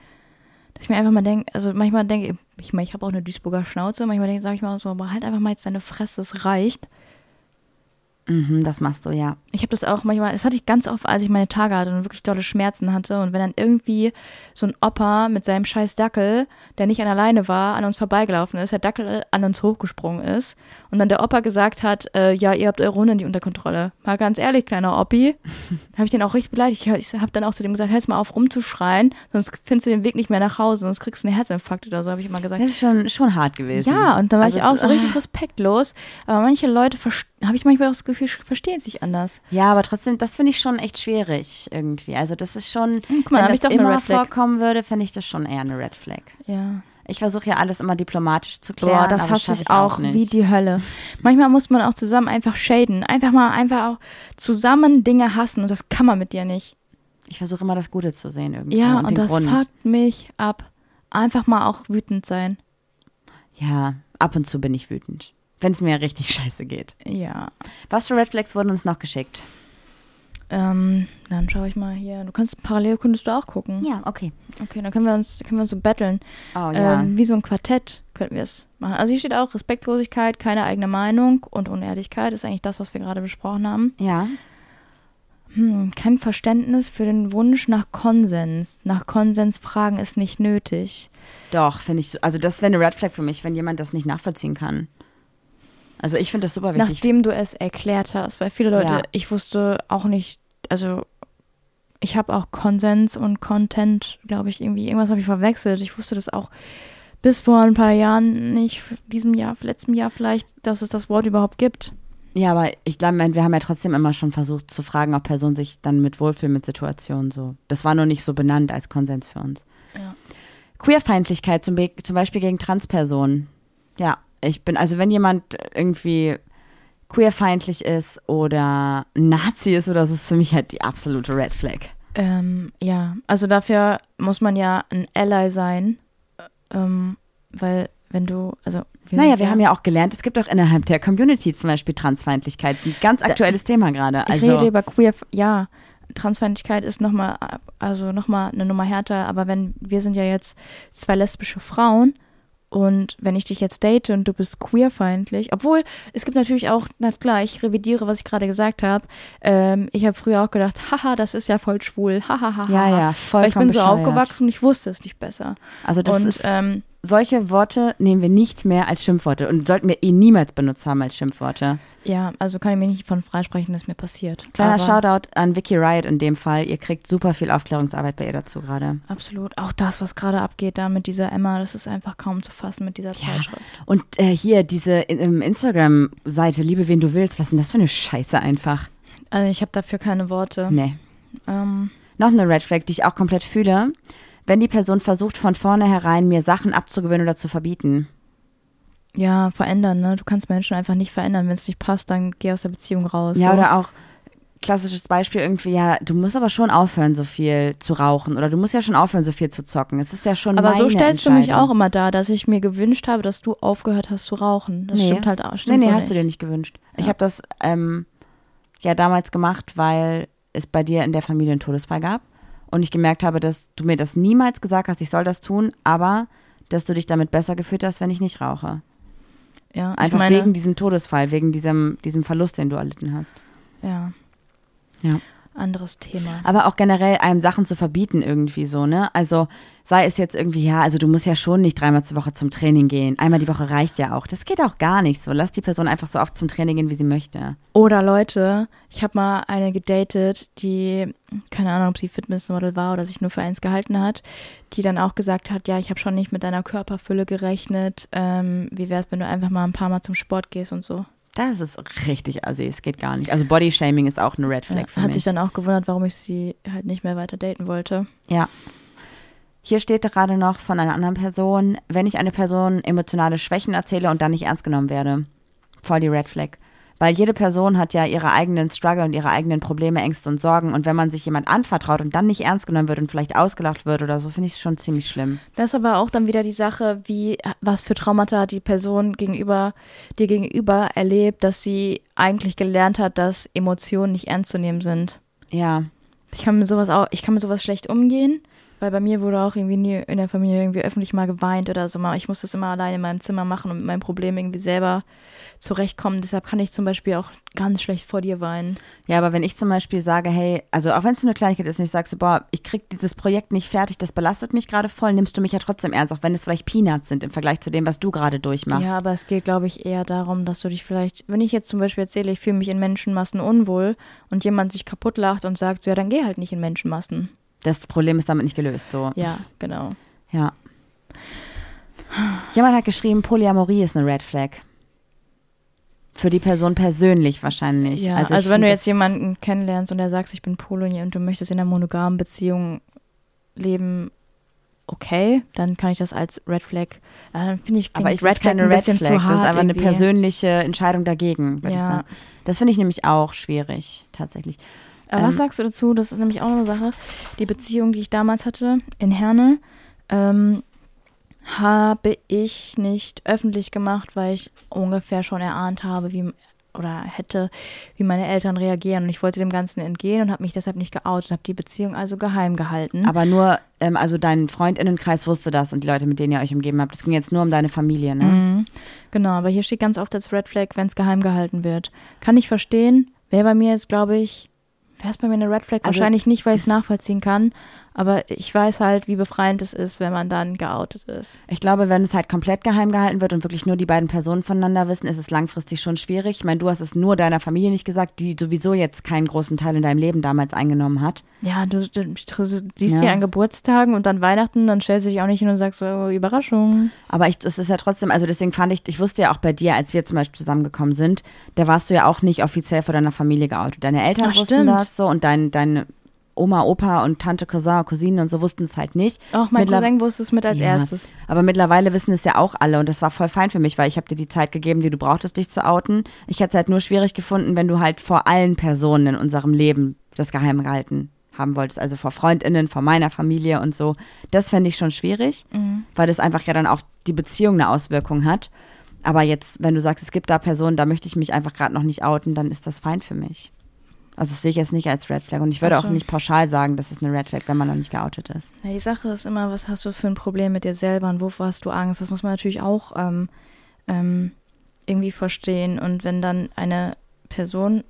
A: Dass ich mir einfach mal denke, also manchmal denke ich, meine, ich habe auch eine Duisburger Schnauze. Manchmal denke, sage ich mal so, aber halt einfach mal jetzt deine Fresse, es reicht.
B: Mhm, das machst du, ja.
A: Ich habe das auch manchmal, das hatte ich ganz oft, als ich meine Tage hatte und wirklich dolle Schmerzen hatte. Und wenn dann irgendwie so ein Opa mit seinem scheiß Dackel, der nicht an der Leine war, an uns vorbeigelaufen ist, der Dackel an uns hochgesprungen ist und dann der Opa gesagt hat, äh, ja, ihr habt eure Hunde nicht unter Kontrolle. Mal ganz ehrlich, kleiner Oppi, [laughs] habe ich den auch richtig beleidigt. Ich, ich habe dann auch zu dem gesagt, hör mal auf rumzuschreien, sonst findest du den Weg nicht mehr nach Hause, sonst kriegst du einen Herzinfarkt oder so, habe ich immer gesagt.
B: Das ist schon, schon hart gewesen.
A: Ja, und dann war
B: Also,
A: ich auch so richtig [laughs] respektlos. Aber manche Leute, habe ich manchmal auch das Gefühl, verstehen sich anders.
B: Ja, aber trotzdem, das finde ich schon echt schwierig irgendwie. Also das ist schon,
A: Hm, guck mal,
B: wenn
A: ich
B: das
A: doch eine
B: immer vorkommen würde, fände ich das schon eher eine Red Flag.
A: Ja.
B: Ich versuche ja alles immer diplomatisch zu klären.
A: Boah, das hasse ich auch
B: nicht.
A: wie die Hölle. Manchmal muss man auch zusammen einfach shaden. Einfach mal, einfach auch zusammen Dinge hassen und das kann man mit dir nicht.
B: Ich versuche immer das Gute zu sehen irgendwie.
A: Ja,
B: und,
A: und, das
B: Grund.
A: fuckt mich ab. Einfach mal auch wütend sein.
B: Ja, ab und zu bin ich wütend. Wenn es mir richtig [laughs] scheiße geht.
A: Ja.
B: Was für Red Flags wurden uns noch geschickt?
A: Ähm, dann schaue ich mal hier. Du kannst parallel könntest du auch gucken.
B: Ja, okay.
A: Okay, dann können wir uns, können wir uns so battlen.
B: Oh ja.
A: Ähm, wie so ein Quartett könnten wir es machen. Also hier steht auch Respektlosigkeit, keine eigene Meinung und Unehrlichkeit. ist eigentlich das, was wir gerade besprochen haben.
B: ja.
A: Hm, kein Verständnis für den Wunsch nach Konsens. Nach Konsens fragen ist nicht nötig.
B: Doch, finde ich. so- Also das wäre eine Red Flag für mich, wenn jemand das nicht nachvollziehen kann. Also ich finde das super wichtig.
A: Nachdem du es erklärt hast, weil viele Leute,
B: Ja.
A: ich wusste auch nicht, also ich habe auch Konsens und Content, glaube ich, irgendwie, irgendwas habe ich verwechselt. Ich wusste das auch bis vor ein paar Jahren nicht, diesem Jahr, letztem Jahr vielleicht, dass es das Wort überhaupt gibt.
B: Ja, aber ich glaube, wir haben ja trotzdem immer schon versucht zu fragen, ob Personen sich dann mit wohlfühlen mit Situationen so. Das war nur nicht so benannt als Konsens für uns.
A: Ja.
B: Queerfeindlichkeit zum, Be zum Beispiel gegen Transpersonen. Ja, ich bin, also wenn jemand irgendwie queerfeindlich ist oder Nazi ist oder so, ist für mich halt die absolute Red Flag.
A: Ähm, ja, also dafür muss man ja ein Ally sein, ähm, weil wenn du, also
B: naja,
A: sind
B: wir haben ja auch gelernt, es gibt auch innerhalb der Community zum Beispiel Transfeindlichkeit. Ein ganz aktuelles Thema gerade.
A: Ich
B: Also,
A: rede über queer, ja, Transfeindlichkeit ist nochmal, also nochmal eine Nummer härter, aber wenn, wir sind ja jetzt zwei lesbische Frauen und wenn ich dich jetzt date und du bist queerfeindlich, obwohl es gibt natürlich auch, na klar, ich revidiere, was ich gerade gesagt habe. Ähm, ich habe früher auch gedacht, [laughs] haha, das ist ja voll schwul, [laughs] hahaha.
B: ja, ja, vollkommen
A: Weil ich bin so aufgewachsen und ich wusste es nicht besser.
B: Also das
A: und
B: ist,
A: ähm,
B: solche Worte nehmen wir nicht mehr als Schimpfworte und sollten wir eh niemals benutzt haben als Schimpfworte.
A: ja, also kann ich mir nicht von freisprechen, dass mir passiert.
B: Kleiner
A: Aber-
B: Shoutout an Vicky Riot in dem Fall. Ihr kriegt super viel Aufklärungsarbeit bei ihr dazu gerade.
A: Absolut. Auch das, was gerade abgeht da mit dieser Emma, das ist einfach kaum zu fassen mit dieser Zeitschrift.
B: Und äh, hier diese in- Instagram-Seite, liebe wen du willst, was ist denn das für eine Scheiße einfach?
A: Also ich habe dafür keine Worte.
B: Nee.
A: Ähm,
B: Noch eine Red Flag, die ich auch komplett fühle, wenn die Person versucht, von vornherein mir Sachen abzugewöhnen oder zu verbieten.
A: Ja, verändern, ne? Du kannst Menschen einfach nicht verändern. Wenn es nicht passt, dann geh aus der Beziehung raus.
B: Ja,
A: so.
B: oder auch klassisches Beispiel irgendwie, ja, du musst aber schon aufhören, so viel zu rauchen oder du musst ja schon aufhören, so viel zu zocken. Es ist ja schon
A: Aber so stellst du mich auch immer dar, dass ich mir gewünscht habe, dass du aufgehört hast zu rauchen. Das
B: Nee.
A: stimmt halt auch.
B: Nee,
A: Stimmt
B: nee,
A: so
B: hast
A: nicht.
B: du dir nicht gewünscht. Ich
A: Ja.
B: habe das ähm, ja damals gemacht, weil es bei dir in der Familie einen Todesfall gab und ich gemerkt habe, dass du mir das niemals gesagt hast, ich soll das tun, aber dass du dich damit besser gefühlt hast, wenn ich nicht rauche.
A: Ja,
B: Einfach
A: meine,
B: wegen diesem Todesfall, wegen diesem, diesem Verlust, den du erlitten hast.
A: Ja,
B: Ja.
A: Anderes Thema.
B: Aber auch generell einem Sachen zu verbieten irgendwie so, ne? Also sei es jetzt irgendwie, ja, also du musst ja schon nicht dreimal zur Woche zum Training gehen. Einmal die Woche reicht ja auch. Das geht auch gar nicht so. Lass die Person einfach so oft zum Training gehen, wie sie möchte.
A: Oder Leute, ich habe mal eine gedatet, die, keine Ahnung, ob sie Fitnessmodel war oder sich nur für eins gehalten hat, die dann auch gesagt hat, ja, ich habe schon nicht mit deiner Körperfülle gerechnet. Ähm, wie wäre es, wenn du einfach mal ein paar Mal zum Sport gehst und so?
B: Das ist richtig assi, es geht gar nicht. Also Bodyshaming ist auch eine Red Flag
A: Ja,
B: für
A: hat
B: mich.
A: sich dann auch gewundert, warum ich sie halt nicht mehr weiter daten wollte.
B: ja. Hier steht gerade noch von einer anderen Person, wenn ich eine Person emotionale Schwächen erzähle und dann nicht ernst genommen werde. Voll die Red Flag. Weil jede Person hat ja ihre eigenen Struggle und ihre eigenen Probleme, Ängste und Sorgen. Und wenn man sich jemand anvertraut und dann nicht ernst genommen wird und vielleicht ausgelacht wird oder so, finde ich es schon ziemlich schlimm.
A: Das ist aber auch dann wieder die Sache, wie, was für Traumata hat die Person gegenüber, dir gegenüber erlebt, dass sie eigentlich gelernt hat, dass Emotionen nicht ernst zu nehmen sind.
B: Ja.
A: Ich kann mit sowas auch, ich kann mit sowas schlecht umgehen, weil bei mir wurde auch irgendwie nie in der Familie irgendwie öffentlich mal geweint oder so mal. Ich muss das immer alleine in meinem Zimmer machen und mit meinem Problem irgendwie selber zurechtkommen. Deshalb kann ich zum Beispiel auch ganz schlecht vor dir weinen.
B: Ja, aber wenn ich zum Beispiel sage, hey, also auch wenn es nur eine Kleinigkeit ist und ich sage so, boah, ich krieg dieses Projekt nicht fertig, das belastet mich gerade voll, nimmst du mich ja trotzdem ernst, auch wenn es vielleicht Peanuts sind im Vergleich zu dem, was du gerade durchmachst.
A: Ja, aber es geht, glaube ich, eher darum, dass du dich vielleicht, wenn ich jetzt zum Beispiel erzähle, ich fühle mich in Menschenmassen unwohl und jemand sich kaputt lacht und sagt, so, ja, dann geh halt nicht in Menschenmassen.
B: Das Problem ist damit nicht gelöst, so.
A: Ja, genau.
B: Ja. Jemand hat geschrieben, Polyamorie ist eine Red Flag. Für die Person persönlich wahrscheinlich.
A: Ja,
B: also,
A: also, wenn du jetzt jemanden kennenlernst und der sagt, ich bin Polo und du möchtest in einer monogamen Beziehung leben, okay, dann kann ich das als Red Flag, dann finde ich,
B: Aber ich
A: Red Flag
B: keine
A: ein
B: Red
A: bisschen
B: Flag,
A: zu hart
B: das ist einfach eine persönliche Entscheidung dagegen, würde ich
A: Ja.
B: sagen. Das finde ich nämlich auch schwierig, tatsächlich.
A: Aber was
B: Ähm,
A: sagst du dazu? Das ist nämlich auch noch eine Sache. Die Beziehung, die ich damals hatte in Herne, ähm, habe ich nicht öffentlich gemacht, weil ich ungefähr schon erahnt habe, wie oder hätte, wie meine Eltern reagieren. Und ich wollte dem Ganzen entgehen und habe mich deshalb nicht geoutet, habe die Beziehung also geheim gehalten.
B: Aber nur, ähm, also dein Freundinnenkreis wusste das und die Leute, mit denen ihr euch umgeben habt. Das ging jetzt nur um deine Familie, ne?
A: Mhm. Genau, aber hier steht ganz oft als Red Flag, wenn es geheim gehalten wird. Kann ich verstehen. Wäre bei mir jetzt, glaube ich, wäre es bei mir eine Red Flag?
B: Also-
A: Wahrscheinlich nicht, weil ich es nachvollziehen kann. Aber ich weiß halt, wie befreiend es ist, wenn man dann geoutet ist.
B: Ich glaube, wenn es halt komplett geheim gehalten wird und wirklich nur die beiden Personen voneinander wissen, ist es langfristig schon schwierig. Ich meine, du hast es nur deiner Familie nicht gesagt, die sowieso jetzt keinen großen Teil in deinem Leben damals eingenommen hat.
A: Ja, du, du, du siehst
B: Ja.
A: die an Geburtstagen und dann Weihnachten, dann stellst du dich auch nicht hin und sagst so, oh, Überraschung.
B: Aber ich, es ist ja trotzdem, also deswegen fand ich, ich wusste ja auch bei dir, als wir zum Beispiel zusammengekommen sind, da warst du ja auch nicht offiziell vor deiner Familie geoutet. Deine Eltern
A: Ach,
B: wussten
A: stimmt.
B: das so und dein, deine Oma, Opa und Tante, Cousin, Cousinen und so wussten es halt nicht.
A: Auch mein
B: Mittler-
A: Cousin wusste es mit als
B: Ja,
A: erstes.
B: Aber mittlerweile wissen es ja auch alle und das war voll fein für mich, weil ich habe dir die Zeit gegeben, die du brauchtest, dich zu outen. Ich hätte es halt nur schwierig gefunden, wenn du halt vor allen Personen in unserem Leben das geheim gehalten haben wolltest, also vor Freundinnen, vor meiner Familie und so. Das fände ich schon schwierig, weil das einfach ja dann auf die Beziehung eine Auswirkung hat. Aber jetzt, wenn du sagst, es gibt da Personen, da möchte ich mich einfach gerade noch nicht outen, dann ist das fein für mich. Also das sehe ich jetzt nicht als Red Flag und ich würde auch nicht pauschal sagen, das ist eine Red Flag, wenn man noch nicht geoutet ist.
A: Ja, die Sache ist immer, was hast du für ein Problem mit dir selber und wovor hast du Angst? Das muss man natürlich auch ähm, ähm, irgendwie verstehen. Und wenn dann eine Person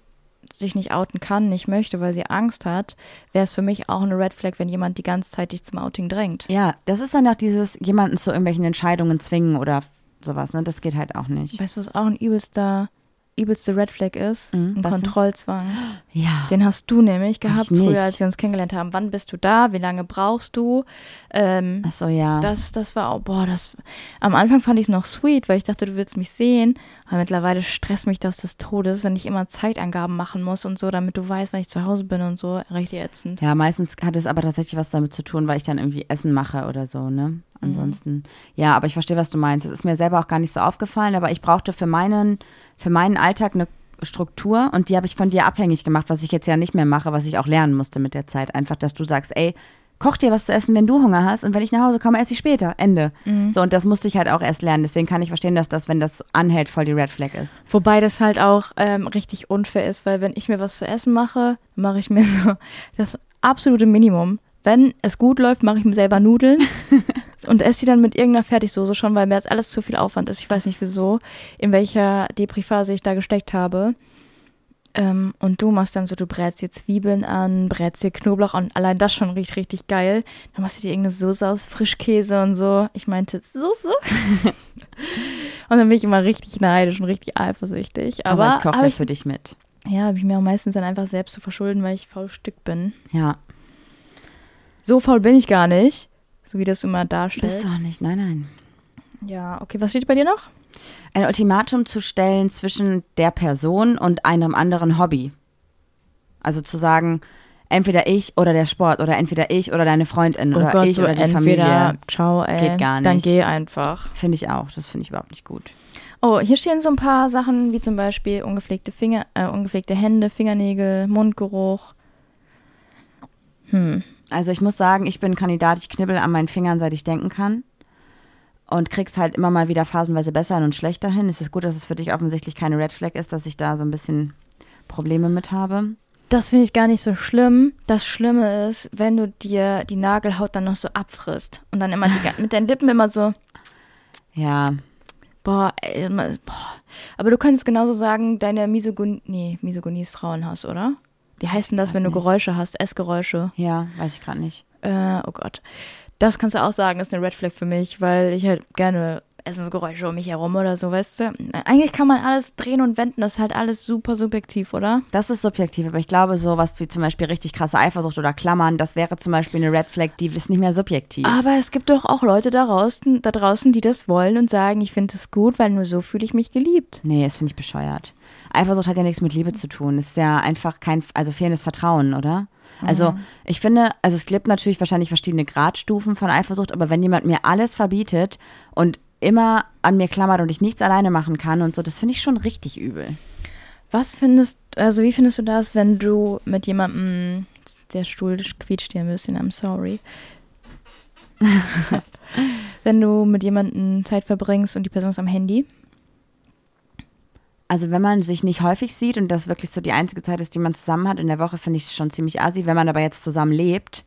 A: sich nicht outen kann, nicht möchte, weil sie Angst hat, wäre es für mich auch eine Red Flag, wenn jemand die ganze Zeit dich zum Outing drängt.
B: Ja, das ist dann auch dieses, jemanden zu irgendwelchen Entscheidungen zwingen oder sowas, ne? Das geht halt auch nicht.
A: Weißt du, was auch ein übelster übelste Red Flag ist?
B: Mhm,
A: Ein? Kontrollzwang.
B: Ja.
A: Den hast du nämlich gehabt, früher, als wir uns kennengelernt haben. Wann bist du da? Wie lange brauchst du? Ähm,
B: Ach so, ja.
A: das, das war auch, boah, das. Am Anfang fand ich es noch sweet, weil ich dachte, du willst mich sehen. Aber mittlerweile stresst mich das des Todes, wenn ich immer Zeitangaben machen muss und so, damit du weißt, wann ich zu Hause bin und so. Richtig ätzend.
B: Ja, meistens hat es aber tatsächlich was damit zu tun, weil ich dann irgendwie Essen mache oder so, ne? Ansonsten, ja, aber ich verstehe, was du meinst. Es ist mir selber auch gar nicht so aufgefallen, aber ich brauchte für meinen, für meinen Alltag eine Struktur und die habe ich von dir abhängig gemacht, was ich jetzt ja nicht mehr mache, was ich auch lernen musste mit der Zeit. Einfach, dass du sagst, ey, koch dir was zu essen, wenn du Hunger hast und wenn ich nach Hause komme, esse ich später. Ende. So, und das musste ich halt auch erst lernen. Deswegen kann ich verstehen, dass das, wenn das anhält, voll die Red Flag ist.
A: Wobei das halt auch ähm, richtig unfair ist, weil wenn ich mir was zu essen mache, mache ich mir [laughs] so das absolute Minimum. Wenn es gut läuft, mache ich mir selber Nudeln [laughs] und esse die dann mit irgendeiner Fertigsoße schon, weil mir das alles zu viel Aufwand ist. Ich weiß nicht wieso, in welcher Depri-Phase ich da gesteckt habe. Ähm, und du machst dann so, du brätst dir Zwiebeln an, brätst dir Knoblauch an. Allein das schon riecht richtig geil. Dann machst du dir irgendeine Soße aus Frischkäse und so. Ich meinte, Soße? [laughs] und dann bin ich immer richtig neidisch und richtig eifersüchtig. Aber,
B: Aber, ich koche ja für dich mit.
A: ja, habe ich mir auch meistens dann einfach selbst zu verschulden, weil ich faul Stück bin.
B: Ja.
A: So faul bin ich gar nicht, so wie das immer darstellt.
B: Bist du auch nicht, nein, nein.
A: Ja, okay, was steht bei dir noch?
B: Ein Ultimatum zu stellen zwischen der Person und einem anderen Hobby. Also zu sagen, entweder ich oder der Sport oder entweder ich oder deine Freundin
A: Oh
B: oder
A: Gott,
B: ich
A: so
B: oder die
A: entweder,
B: Familie.
A: ciao, ey.
B: Geht gar
A: Dann
B: nicht.
A: geh einfach.
B: Finde ich auch. Das finde ich überhaupt nicht gut.
A: Oh, hier stehen so ein paar Sachen, wie zum Beispiel ungepflegte Finger, äh, ungepflegte Hände, Fingernägel, Mundgeruch. Hm.
B: Also ich muss sagen, ich bin Kandidat, ich knibbel an meinen Fingern, seit ich denken kann. Und krieg's halt immer mal wieder phasenweise besser und schlechter hin. Es ist gut, dass es für dich offensichtlich keine Red Flag ist, dass ich da so ein bisschen Probleme mit habe.
A: Das finde ich gar nicht so schlimm. Das Schlimme ist, wenn du dir die Nagelhaut dann noch so abfrisst und dann immer die, [laughs] mit deinen Lippen immer so,
B: Ja,
A: boah, ey, boah. Aber du könntest genauso sagen, deine Misogonie, nee, Misogonie ist Frauenhass, oder? Wie heißt denn das, wenn du
B: nicht.
A: Geräusche hast? Essgeräusche.
B: ja, weiß ich gerade nicht.
A: Äh, oh Gott. Das kannst du auch sagen, ist eine Red Flag für mich, weil ich halt gerne Essensgeräusche um mich herum oder so, weißt du? Eigentlich kann man alles drehen und wenden, das ist halt alles super subjektiv, oder?
B: Das ist subjektiv, aber ich glaube, sowas wie zum Beispiel richtig krasse Eifersucht oder Klammern, das wäre zum Beispiel eine Red Flag, die ist nicht mehr subjektiv.
A: Aber es gibt doch auch Leute da draußen, da draußen, die das wollen und sagen, ich finde es gut, weil nur so fühle ich mich geliebt.
B: Nee, das finde ich bescheuert. Eifersucht hat ja nichts mit Liebe zu tun. Es ist ja einfach kein, also fehlendes Vertrauen, oder? Also ich finde, also es gibt natürlich wahrscheinlich verschiedene Gradstufen von Eifersucht, aber wenn jemand mir alles verbietet und immer an mir klammert und ich nichts alleine machen kann und so, das finde ich schon richtig übel.
A: Was findest, also wie findest du das, wenn du mit jemandem, der Stuhl quietscht hier ein bisschen, I'm sorry. [laughs] wenn du mit jemandem Zeit verbringst und die Person ist am Handy?
B: Also wenn man sich nicht häufig sieht und das wirklich so die einzige Zeit ist, die man zusammen hat in der Woche, finde ich es schon ziemlich assi. Wenn man aber jetzt zusammen lebt,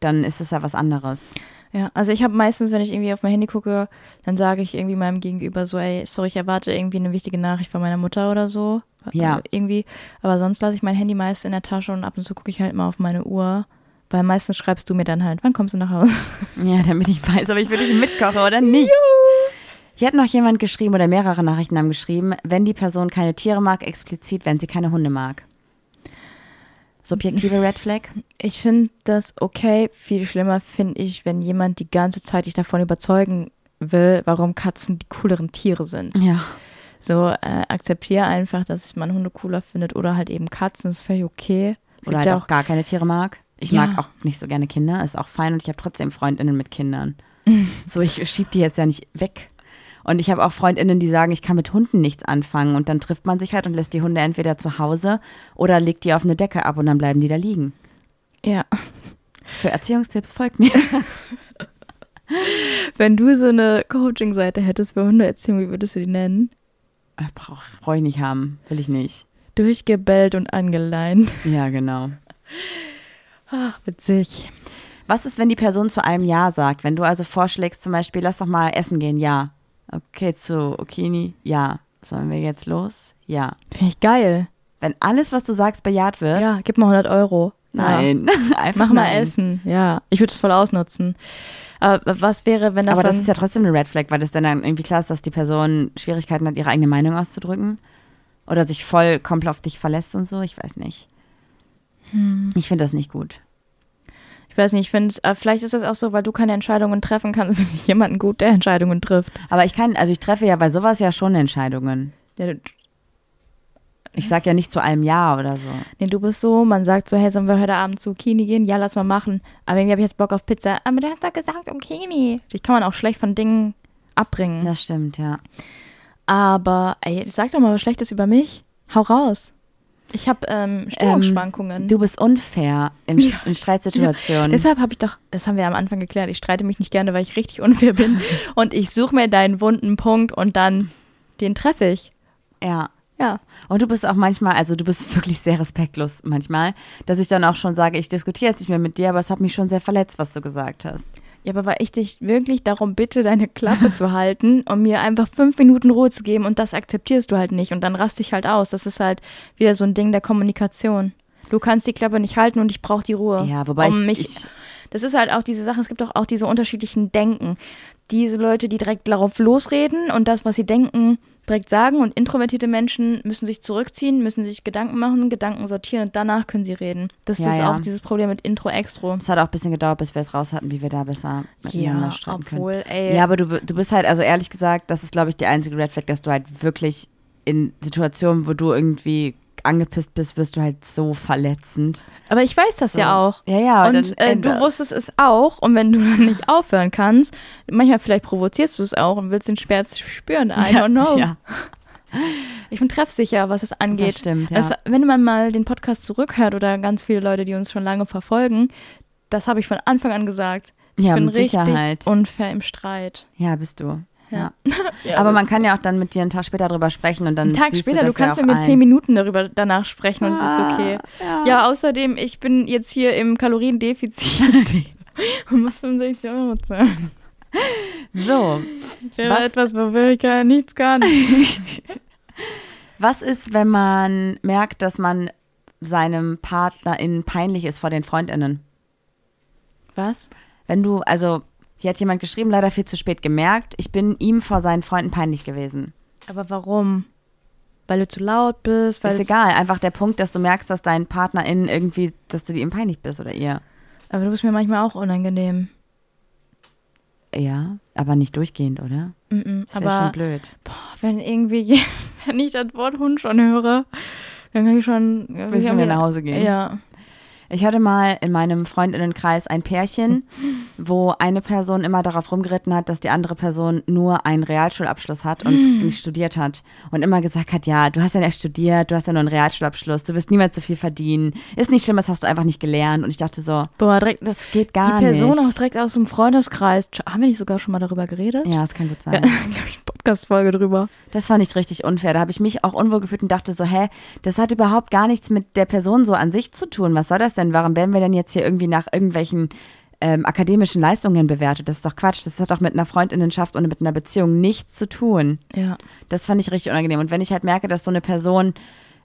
B: dann ist es ja was anderes.
A: Ja, also ich habe meistens, wenn ich irgendwie auf mein Handy gucke, dann sage ich irgendwie meinem Gegenüber so, ey, sorry, ich erwarte irgendwie eine wichtige Nachricht von meiner Mutter oder so.
B: Ja.
A: Äh, Irgendwie. Aber sonst lasse ich mein Handy meist in der Tasche und ab und zu gucke ich halt mal auf meine Uhr. Weil meistens schreibst du mir dann halt, wann kommst du nach Hause?
B: Ja, damit ich weiß, ob ich für dich mitkoche oder nicht. Hier hat noch jemand geschrieben oder mehrere Nachrichten haben geschrieben, wenn die Person keine Tiere mag, explizit, wenn sie keine Hunde mag. Subjektive Red Flag? [laughs]
A: Ich finde das okay. Viel schlimmer finde ich, wenn jemand die ganze Zeit dich davon überzeugen will, warum Katzen die cooleren Tiere sind.
B: Ja.
A: So, äh, akzeptiere einfach, dass man Hunde cooler findet oder halt eben Katzen, ist völlig okay.
B: Oder halt
A: ja
B: auch gar keine Tiere mag. Ich
A: Ja.
B: mag auch nicht so gerne Kinder, ist auch fein und ich habe trotzdem Freundinnen mit Kindern. [laughs] So, ich schieb die jetzt ja nicht weg. Und ich habe auch Freundinnen, die sagen, ich kann mit Hunden nichts anfangen. Und dann trifft man sich halt und lässt die Hunde entweder zu Hause oder legt die auf eine Decke ab und dann bleiben die da liegen.
A: Ja.
B: Für Erziehungstipps folgt mir. [laughs]
A: Wenn du so eine Coaching-Seite hättest für Hundeerziehung, wie würdest du die nennen?
B: Brauche brauch ich nicht haben, will ich nicht.
A: Durchgebellt und angeleint.
B: Ja, genau.
A: Ach, witzig.
B: Was ist, wenn die Person zu einem Ja sagt? Wenn du also vorschlägst, zum Beispiel, lass doch mal essen gehen, ja. Okay, zu Okini, ja. Sollen wir jetzt los? Ja.
A: Finde ich geil.
B: Wenn alles, was du sagst, bejaht wird?
A: Ja, gib mal 100 Euro. Ja.
B: Nein. [laughs] Einfach
A: Mach mal
B: nein.
A: Essen. Ja, ich würde es voll ausnutzen. Aber was wäre, wenn das
B: Aber das
A: dann...
B: ist ja trotzdem eine Red Flag, weil das dann irgendwie klar ist, dass die Person Schwierigkeiten hat, ihre eigene Meinung auszudrücken. Oder sich voll komplett auf dich verlässt und so. Ich weiß nicht.
A: Hm.
B: Ich finde das nicht gut.
A: Ich weiß nicht, ich finde, äh, vielleicht ist das auch so, weil du keine Entscheidungen treffen kannst, [laughs] finde ich jemanden gut, der Entscheidungen trifft.
B: Aber ich kann, also ich treffe ja bei sowas ja schon Entscheidungen.
A: Ja, du,
B: Ich sag ja nicht zu allem Ja oder so.
A: nee, du bist so, man sagt so, hey, sollen wir heute Abend zu Kini gehen? Ja, lass mal machen. Aber irgendwie habe ich jetzt Bock auf Pizza. Aber du hast doch gesagt, um Kini. Dich kann man auch schlecht von Dingen abbringen.
B: Das stimmt, ja.
A: Aber, ey, sag doch mal was Schlechtes über mich. Hau raus. Ich habe ähm, Stimmungsschwankungen.
B: Du bist unfair in, in Streitsituationen.
A: Deshalb habe ich doch, das haben wir am Anfang geklärt, ich streite mich nicht gerne, weil ich richtig unfair bin. [laughs] und ich suche mir deinen wunden Punkt und dann den treffe ich.
B: ja.
A: Ja.
B: Und du bist auch manchmal, also du bist [laughs] wirklich sehr respektlos manchmal, dass ich dann auch schon sage, ich diskutiere jetzt nicht mehr mit dir, aber es hat mich schon sehr verletzt, was du gesagt hast.
A: Ja, aber weil ich dich wirklich darum bitte, deine Klappe zu halten und mir einfach fünf Minuten Ruhe zu geben und das akzeptierst du halt nicht und dann raste ich halt aus. Das ist halt wieder so ein Ding der Kommunikation. Du kannst die Klappe nicht halten und ich brauche die Ruhe.
B: Ja, wobei
A: um
B: ich-
A: mich,
B: ich-
A: das ist halt auch diese Sache, es gibt auch, auch diese unterschiedlichen Denken. Diese Leute, die direkt darauf losreden und das, was sie denken, direkt sagen und introvertierte Menschen müssen sich zurückziehen, müssen sich Gedanken machen, Gedanken sortieren und danach können sie reden. Das
B: Ja,
A: ist
B: ja.
A: auch dieses Problem mit Intro-Extro.
B: Es hat auch ein bisschen gedauert, bis wir es raus hatten, wie wir da besser miteinander
A: Ja,
B: streiten
A: obwohl,
B: können.
A: ey.
B: Ja, aber du, du bist halt, also ehrlich gesagt, das ist, glaube ich, die einzige Red Flag, dass du halt wirklich in Situationen, wo du irgendwie angepisst bist, wirst du halt so verletzend.
A: Aber ich weiß das
B: So.
A: ja auch.
B: Ja, ja.
A: Und
B: dann
A: äh, du wusstest es auch. Und wenn du dann nicht aufhören kannst, manchmal vielleicht provozierst du es auch und willst den Schmerz spüren. I
B: ja,
A: don't know.
B: Ja,
A: Ich bin treffsicher, was es angeht.
B: das stimmt, ja.
A: Es, wenn man mal den Podcast zurückhört oder ganz viele Leute, die uns schon lange verfolgen, das habe ich von Anfang an gesagt. Ich
B: Ja,
A: bin richtig
B: Sicherheit.
A: unfair im Streit.
B: ja, bist du. Ja.
A: Ja, [laughs]
B: aber man kann ja auch dann mit dir einen Tag später drüber sprechen und dann
A: einen Tag
B: siehst
A: später,
B: du,
A: du,
B: das ja
A: kannst
B: auch
A: mit mir zehn Minuten darüber danach sprechen und es ist okay.
B: Ah,
A: Ja, außerdem, ich bin jetzt hier im Kaloriendefizit und muss 65 Euro zahlen.
B: So,
A: Für
B: Was-
A: etwas, wofür ich gar nichts [laughs] kann.
B: was ist, wenn man merkt, dass man seinem PartnerInnen peinlich ist vor den FreundInnen?
A: Was?
B: Wenn du, also, hier hat jemand geschrieben, leider viel zu spät gemerkt, ich bin ihm vor seinen Freunden peinlich gewesen.
A: Aber warum? Weil du zu laut bist? Weil
B: ist egal, einfach der Punkt, dass du merkst, dass dein PartnerInnen irgendwie, dass du ihm peinlich bist oder ihr.
A: Aber du bist mir manchmal auch unangenehm.
B: Ja, aber nicht durchgehend, oder?
A: Mm-mm.
B: Das wäre
A: Aber
B: schon blöd.
A: boah, wenn irgendwie, [laughs] wenn ich das Wort Hund schon höre, dann kann ich schon.
B: Willst du mir nach Hause gehen?
A: Ja.
B: Ich hatte mal in meinem Freundinnenkreis ein Pärchen, [laughs] wo eine Person immer darauf rumgeritten hat, dass die andere Person nur einen Realschulabschluss hat und nicht studiert hat. Und immer gesagt hat, ja, du hast ja nicht studiert, du hast ja nur einen Realschulabschluss, du wirst niemals so viel verdienen. Ist nicht schlimm, das hast du einfach nicht gelernt. Und ich dachte so,
A: Boah, direkt.
B: das geht gar
A: die Person
B: nicht.
A: auch direkt aus dem Freundeskreis. Haben wir nicht sogar schon mal darüber geredet?
B: ja, das kann gut
A: Ja, [laughs]
B: sein.
A: ich, Podcast-Folge drüber.
B: Das fand ich richtig unfair. Da habe ich mich auch unwohl gefühlt und dachte so, hä, das hat überhaupt gar nichts mit der Person so an sich zu tun. Was soll das denn? Warum werden wir denn jetzt hier irgendwie nach irgendwelchen ähm, akademischen Leistungen bewertet? Das ist doch Quatsch. Das hat doch mit einer Freundinnenschaft und mit einer Beziehung nichts zu tun.
A: Ja.
B: Das fand ich richtig unangenehm. Und wenn ich halt merke, dass so eine Person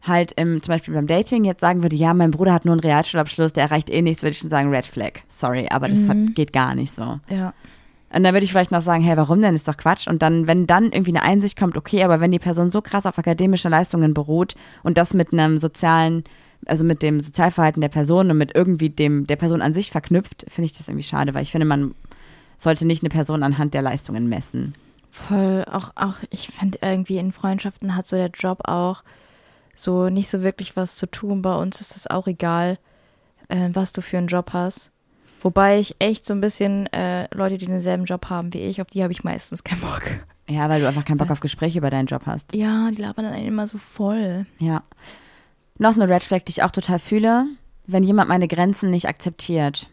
B: halt im, zum Beispiel beim Dating jetzt sagen würde, ja, mein Bruder hat nur einen Realschulabschluss, der erreicht eh nichts, würde ich schon sagen, Red Flag. Sorry, aber das hat, geht gar nicht so.
A: Ja.
B: Und dann würde ich vielleicht noch sagen, hey, warum denn? Ist doch Quatsch. Und dann, wenn dann irgendwie eine Einsicht kommt, okay, aber wenn die Person so krass auf akademische Leistungen beruht und das mit einem sozialen, also mit dem Sozialverhalten der Person und mit irgendwie dem der Person an sich verknüpft, finde ich das irgendwie schade, weil ich finde, man sollte nicht eine Person anhand der Leistungen messen.
A: Voll, auch, auch ich finde irgendwie in Freundschaften hat so der Job auch so nicht so wirklich was zu tun. Bei uns ist es auch egal, äh, was du für einen Job hast. Wobei ich echt so ein bisschen äh, Leute, die denselben Job haben wie ich, auf die habe ich meistens keinen Bock.
B: Ja, weil du einfach keinen Bock auf Gespräche über deinen Job hast.
A: Ja, die labern dann einen immer so voll.
B: Ja. Noch eine Red Flag, die ich auch total fühle, wenn jemand meine Grenzen nicht akzeptiert.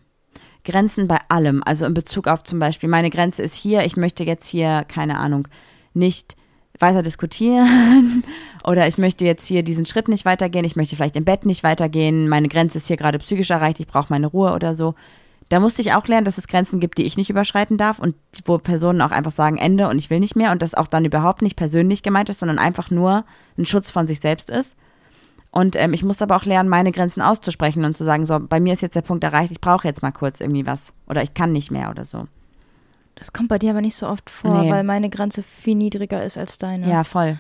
B: Grenzen bei allem, also in Bezug auf zum Beispiel, meine Grenze ist hier, ich möchte jetzt hier, keine Ahnung, nicht weiter diskutieren [laughs] oder ich möchte jetzt hier diesen Schritt nicht weitergehen, ich möchte vielleicht im Bett nicht weitergehen, meine Grenze ist hier gerade psychisch erreicht, ich brauche meine Ruhe oder so. Da musste ich auch lernen, dass es Grenzen gibt, die ich nicht überschreiten darf und wo Personen auch einfach sagen Ende und ich will nicht mehr und das auch dann überhaupt nicht persönlich gemeint ist, sondern einfach nur ein Schutz von sich selbst ist. Und ähm, ich muss aber auch lernen, meine Grenzen auszusprechen und zu sagen, so, bei mir ist jetzt der Punkt erreicht, ich brauche jetzt mal kurz irgendwie was oder ich kann nicht mehr oder so.
A: Das kommt bei dir aber nicht so oft vor,
B: Nee.
A: weil meine Grenze viel niedriger ist als deine.
B: Ja, voll.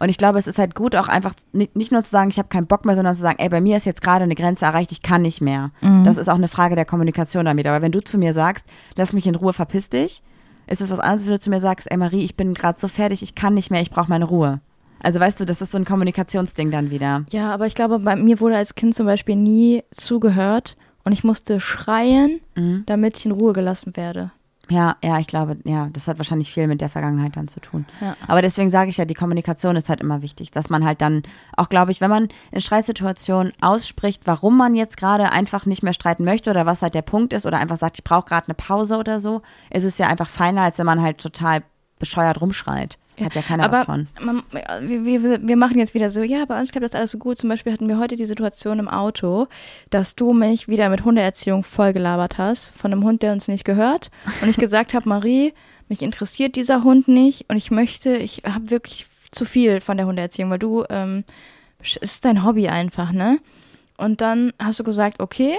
B: Und ich glaube, es ist halt gut, auch einfach nicht, nur zu sagen, ich habe keinen Bock mehr, sondern zu sagen, ey, bei mir ist jetzt gerade eine Grenze erreicht, ich kann nicht mehr.
A: Mhm.
B: Das ist auch eine Frage der Kommunikation damit. Aber wenn du zu mir sagst, lass mich in Ruhe, verpiss dich, ist es was anderes, wenn du zu mir sagst, ey Marie, ich bin gerade so fertig, ich kann nicht mehr, ich brauche meine Ruhe. Also weißt du, das ist so ein Kommunikationsding dann wieder.
A: Ja, aber ich glaube, bei mir wurde als Kind zum Beispiel nie zugehört und ich musste schreien,
B: Mhm.
A: damit ich in Ruhe gelassen werde.
B: Ja, ja, ich glaube, ja, das hat wahrscheinlich viel mit der Vergangenheit dann zu tun.
A: Ja.
B: Aber deswegen sage ich ja, die Kommunikation ist halt immer wichtig, dass man halt dann auch, glaube ich, wenn man in Streitsituationen ausspricht, warum man jetzt gerade einfach nicht mehr streiten möchte oder was halt der Punkt ist oder einfach sagt, ich brauche gerade eine Pause oder so, ist es ja einfach feiner, als wenn man halt total bescheuert rumschreit. Hat ja keiner
A: aber
B: was von.
A: Man, wir, wir, machen jetzt wieder so, ja, bei uns klappt das alles so gut. Zum Beispiel hatten wir heute die Situation im Auto, dass du mich wieder mit Hundeerziehung vollgelabert hast von einem Hund, der uns nicht gehört. Und ich gesagt [laughs] habe, Marie, mich interessiert dieser Hund nicht und ich möchte, ich habe wirklich zu viel von der Hundeerziehung, weil du, ähm, es ist dein Hobby einfach, ne? Und dann hast du gesagt, okay.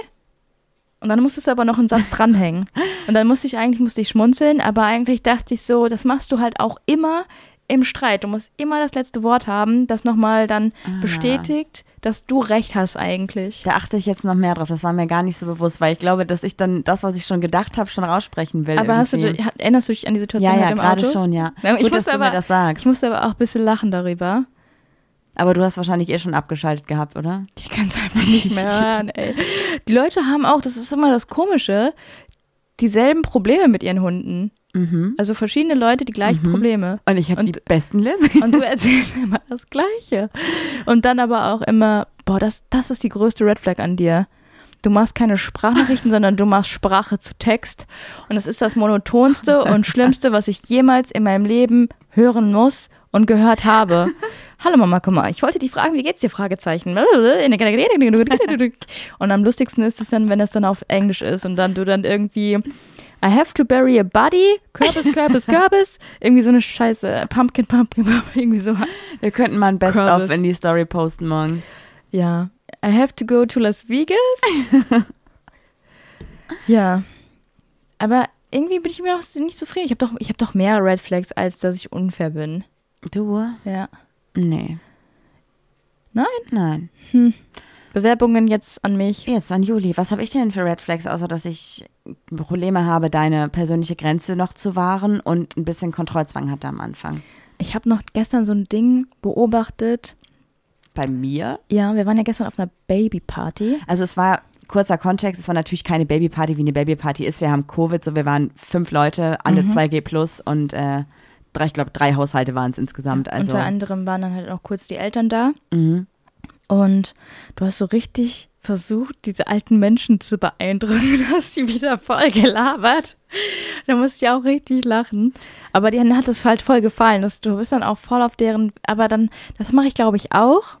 A: Und dann musstest du aber noch einen Satz dranhängen. [laughs] Und dann musste ich eigentlich musste ich schmunzeln, aber eigentlich dachte ich so, das machst du halt auch immer im Streit. Du musst immer das letzte Wort haben, das nochmal dann bestätigt, dass du recht hast eigentlich.
B: Da achte ich jetzt noch mehr drauf. Das war mir gar nicht so bewusst, weil ich glaube, dass ich dann das, was ich schon gedacht habe, schon raussprechen will.
A: Aber hast du, erinnerst du dich an die Situation
B: ja, ja,
A: im
B: gerade
A: Auto?
B: schon, ja.
A: Ja, ich
B: Gut, dass
A: musste
B: du
A: aber-
B: mir das sagst.
A: Ich musste aber auch ein bisschen lachen darüber.
B: Aber du hast wahrscheinlich eh schon abgeschaltet gehabt, oder?
A: Ich kann es einfach nicht mehr hören, ey. Die Leute haben auch, das ist immer das Komische, dieselben Probleme mit ihren Hunden.
B: Mhm.
A: Also verschiedene Leute die gleichen Probleme.
B: Und ich habe die besten Lösungen.
A: Und du erzählst immer das Gleiche. Und dann aber auch immer, boah, das, das ist die größte Red Flag an dir. Du machst keine Sprachnachrichten, [laughs] sondern du machst Sprache zu Text. Und das ist das monotonste und schlimmste, was ich jemals in meinem Leben hören muss und gehört habe. [laughs] Hallo Mama, komm mal, ich wollte dich fragen, wie geht's dir? Fragezeichen. [laughs] Und am lustigsten ist es dann, wenn es dann auf Englisch ist und dann du dann irgendwie I have to bury a body, Kürbis, Kürbis, [laughs] Kürbis, irgendwie so eine Scheiße, Pumpkin, Pumpkin, Pumpkin, irgendwie so.
B: Wir könnten mal ein Best-of in die Story posten morgen.
A: Ja. I have to go to Las Vegas. [laughs] ja. Aber irgendwie bin ich mir noch nicht zufrieden. Ich habe doch, ich hab doch mehr Red Flags, als dass ich unfair bin.
B: Du?
A: Ja.
B: Nee.
A: Nein?
B: Nein.
A: Bewerbungen jetzt an mich.
B: Jetzt an Juli. Was habe ich denn für Red Flags, außer dass ich Probleme habe, deine persönliche Grenze noch zu wahren und ein bisschen Kontrollzwang hatte am Anfang?
A: Ich habe noch gestern so ein Ding beobachtet.
B: Bei mir?
A: Ja, wir waren ja gestern auf einer Babyparty.
B: Also es war kurzer Kontext, es war natürlich keine Babyparty, wie eine Babyparty ist. Wir haben Covid, so wir waren fünf Leute, alle 2G plus und äh, drei, ich glaube drei Haushalte waren es insgesamt. Also
A: Unter anderem waren dann halt auch kurz die Eltern da.
B: mhm.
A: Und du hast so richtig versucht, diese alten Menschen zu beeindrucken. Du [laughs] hast die wieder voll gelabert. Da musste ich auch richtig lachen. Aber denen hat es halt voll gefallen. Das, du bist dann auch voll auf deren. Aber dann, das mache ich glaube ich auch.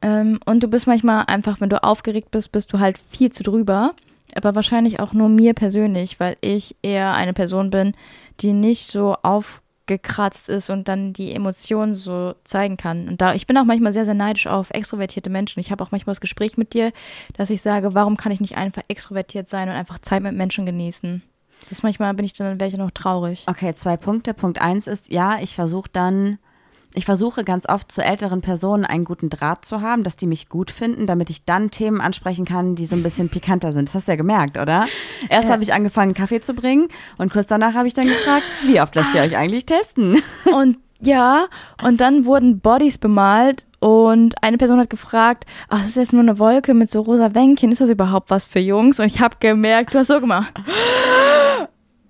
A: Ähm, und du bist manchmal einfach, wenn du aufgeregt bist, bist du halt viel zu drüber. Aber wahrscheinlich auch nur mir persönlich, weil ich eher eine Person bin, die nicht so aufgekratzt ist und dann die Emotionen so zeigen kann. Und da, ich bin auch manchmal sehr, sehr neidisch auf extrovertierte Menschen. Ich habe auch manchmal das Gespräch mit dir, dass ich sage, warum kann ich nicht einfach extrovertiert sein und einfach Zeit mit Menschen genießen? Das manchmal bin ich dann, dann noch traurig.
B: Okay, zwei Punkte. Punkt eins ist, ja, ich versuche dann, ich versuche ganz oft zu älteren Personen einen guten Draht zu haben, dass die mich gut finden, damit ich dann Themen ansprechen kann, die so ein bisschen pikanter sind. Das hast du ja gemerkt, oder? Erst habe ich angefangen, Kaffee zu bringen und kurz danach habe ich dann gefragt, wie oft lasst ihr euch eigentlich testen? [laughs]
A: Und ja, und dann wurden Bodies bemalt und eine Person hat gefragt, ach, das ist jetzt nur eine Wolke mit so rosa Wänkchen, ist das überhaupt was für Jungs? Und ich habe gemerkt, du hast so gemacht.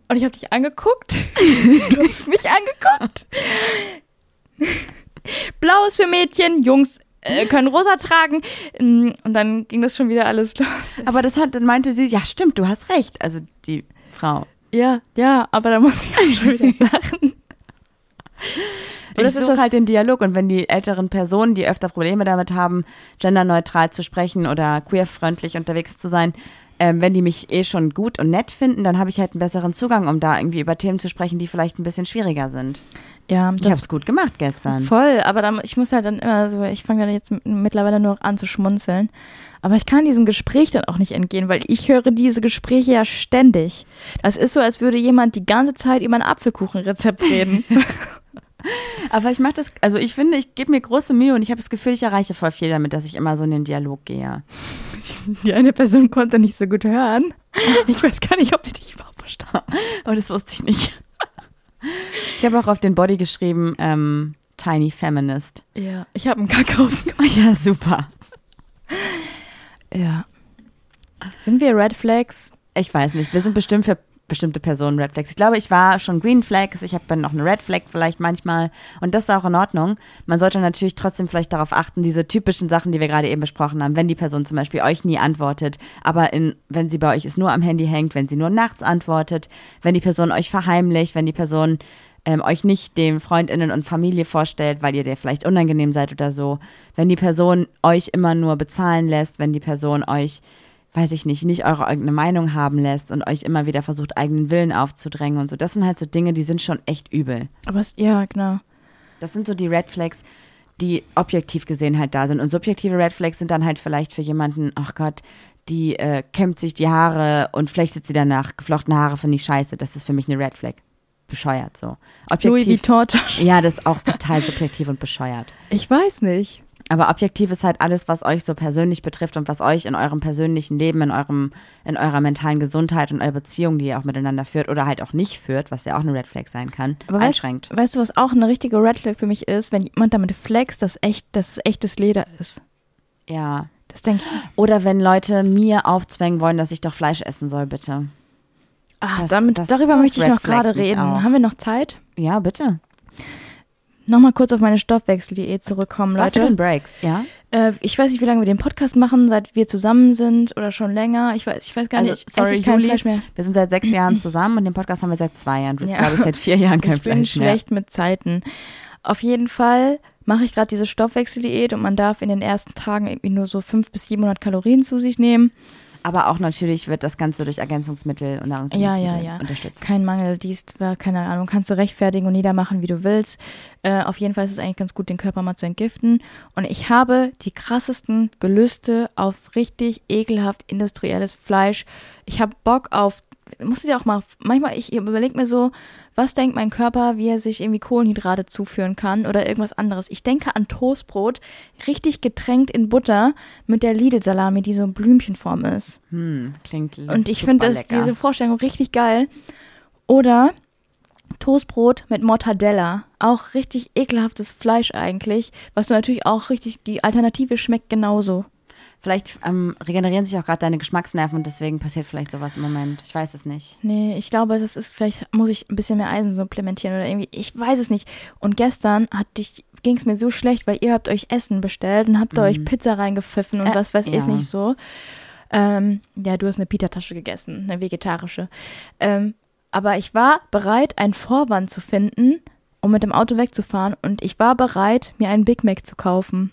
A: Und ich habe dich angeguckt. [laughs] Du hast mich angeguckt. Blau ist für Mädchen, Jungs äh, können rosa tragen. Mm, Und dann ging das schon wieder alles los.
B: Aber das hat, dann meinte sie, ja stimmt, du hast recht. Also die Frau.
A: Ja, ja, aber da musste ich auch schon wieder [laughs] lachen. Und
B: Ich
A: das ist
B: suche halt den Dialog und wenn die älteren Personen, die öfter Probleme damit haben, genderneutral zu sprechen oder queerfreundlich unterwegs zu sein, ähm, wenn die mich eh schon gut und nett finden, dann habe ich halt einen besseren Zugang, um da irgendwie über Themen zu sprechen, die vielleicht ein bisschen schwieriger sind.
A: Ja,
B: Ich habe es gut gemacht gestern.
A: Voll, aber dann, ich muss halt dann immer so, ich fange dann jetzt mittlerweile nur noch an zu schmunzeln. Aber ich kann diesem Gespräch dann auch nicht entgehen, weil ich höre diese Gespräche ja ständig. Das ist so, als würde jemand die ganze Zeit über ein Apfelkuchenrezept reden. [laughs]
B: Aber ich mache das, also ich finde, ich gebe mir große Mühe und ich habe das Gefühl, ich erreiche voll viel damit, dass ich immer so in den Dialog gehe. [laughs]
A: Die eine Person konnte nicht so gut hören. Ich weiß gar nicht, ob sie dich überhaupt verstand.
B: Oh, das wusste ich nicht. Ich habe auch auf den Body geschrieben, ähm, Tiny Feminist.
A: Ja, ich habe einen Kackhaufen. [laughs]
B: Ja, super.
A: Ja. Sind wir Red Flags?
B: Ich weiß nicht. Wir sind bestimmt für bestimmte Personen Red Flags. Ich glaube, ich war schon Green Flags, ich habe noch eine Red Flag vielleicht manchmal und das ist auch in Ordnung. Man sollte natürlich trotzdem vielleicht darauf achten, diese typischen Sachen, die wir gerade eben besprochen haben, wenn die Person zum Beispiel euch nie antwortet, aber in, wenn sie bei euch ist, nur am Handy hängt, wenn sie nur nachts antwortet, wenn die Person euch verheimlicht, wenn die Person ähm, euch nicht dem Freundinnen und Familie vorstellt, weil ihr der vielleicht unangenehm seid oder so, wenn die Person euch immer nur bezahlen lässt, wenn die Person euch weiß ich nicht, nicht eure eigene Meinung haben lässt und euch immer wieder versucht, eigenen Willen aufzudrängen und so. Das sind halt so Dinge, die sind schon echt übel.
A: Aber es, ja, genau.
B: Das sind so die Red Flags, die objektiv gesehen halt da sind. Und subjektive Red Flags sind dann halt vielleicht für jemanden, ach Gott, die äh, kämmt sich die Haare und flechtet sie danach. Geflochtene Haare finde ich scheiße. Das ist für mich eine Red Flag. Bescheuert so.
A: Objektiv, Louis Vuitton.
B: Ja, das ist auch total subjektiv und bescheuert.
A: Ich weiß nicht.
B: Aber objektiv ist halt alles, was euch so persönlich betrifft und was euch in eurem persönlichen Leben, in eurem, in eurer mentalen Gesundheit und eurer Beziehung, die ihr auch miteinander führt oder halt auch nicht führt, was ja auch eine Red Flag sein kann,
A: Aber
B: einschränkt.
A: Weißt, weißt du, was auch eine richtige Red Flag für mich ist, wenn jemand damit flext, dass echt, dass es echtes Leder ist.
B: Ja.
A: Das denke ich.
B: Oder wenn Leute mir aufzwängen wollen, dass ich doch Fleisch essen soll, bitte.
A: Ach, das, damit, das, darüber das möchte ich noch gerade reden. Haben wir noch Zeit?
B: Ja, bitte.
A: Nochmal kurz auf meine Stoffwechseldiät zurückkommen, Leute. Was
B: für ein Break, ja?
A: Äh, ich weiß nicht, wie lange wir den Podcast machen, seit wir zusammen sind oder schon länger. Ich weiß, ich weiß gar
B: also,
A: nicht.
B: Sorry, ich kein Juli, Fleisch mehr. Wir sind seit sechs [clears throat] Jahren zusammen und den Podcast haben wir seit zwei Jahren. Du bist, ja. glaube ich, seit vier Jahren kein
A: ich
B: Fleisch mehr.
A: Ich bin schlecht mit Zeiten. Auf jeden Fall mache ich gerade diese Stoffwechseldiät und man darf in den ersten Tagen irgendwie nur so 500 bis 700 Kalorien zu sich nehmen.
B: Aber auch natürlich wird das Ganze durch Ergänzungsmittel und Nahrungsergänzungsmittel
A: ja, ja, ja.
B: unterstützt.
A: Kein Mangel, dies, keine Ahnung, kannst du rechtfertigen und niedermachen, wie du willst. Äh, auf jeden Fall ist es eigentlich ganz gut, den Körper mal zu entgiften. Und ich habe die krassesten Gelüste auf richtig ekelhaft industrielles Fleisch. Ich habe Bock auf musst du dir auch mal, manchmal, ich überlege mir so, was denkt mein Körper, wie er sich irgendwie Kohlenhydrate zuführen kann oder irgendwas anderes. Ich denke an Toastbrot, richtig getränkt in Butter mit der Lidl-Salami, die so Blümchenform ist.
B: Hm, klingt
A: Und ich finde diese Vorstellung richtig geil. Oder Toastbrot mit Mortadella. Auch richtig ekelhaftes Fleisch eigentlich, was du natürlich auch richtig, die Alternative schmeckt genauso.
B: Vielleicht ähm, regenerieren sich auch gerade deine Geschmacksnerven und deswegen passiert vielleicht sowas im Moment. Ich weiß es nicht.
A: Nee, ich glaube, das ist, vielleicht muss ich ein bisschen mehr Eisen supplementieren oder irgendwie, ich weiß es nicht. Und gestern ging es mir so schlecht, weil ihr habt euch Essen bestellt und habt mhm. euch Pizza reingepfiffen und äh, was weiß ja. ich nicht so. Ähm, ja, du hast eine Pita-Tasche gegessen, eine vegetarische. Ähm, aber ich war bereit, einen Vorwand zu finden, um mit dem Auto wegzufahren und ich war bereit, mir einen Big Mac zu kaufen.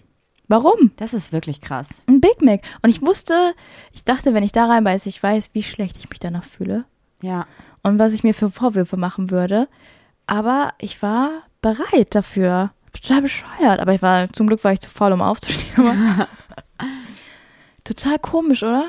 A: Warum?
B: Das ist wirklich krass.
A: Ein Big Mac. Und ich wusste, ich dachte, wenn ich da reinbeiße, ich weiß, wie schlecht ich mich danach fühle.
B: Ja.
A: Und was ich mir für Vorwürfe machen würde. Aber ich war bereit dafür. Total bescheuert. Aber ich war, zum Glück war ich zu faul, um aufzustehen. [laughs] total komisch, oder?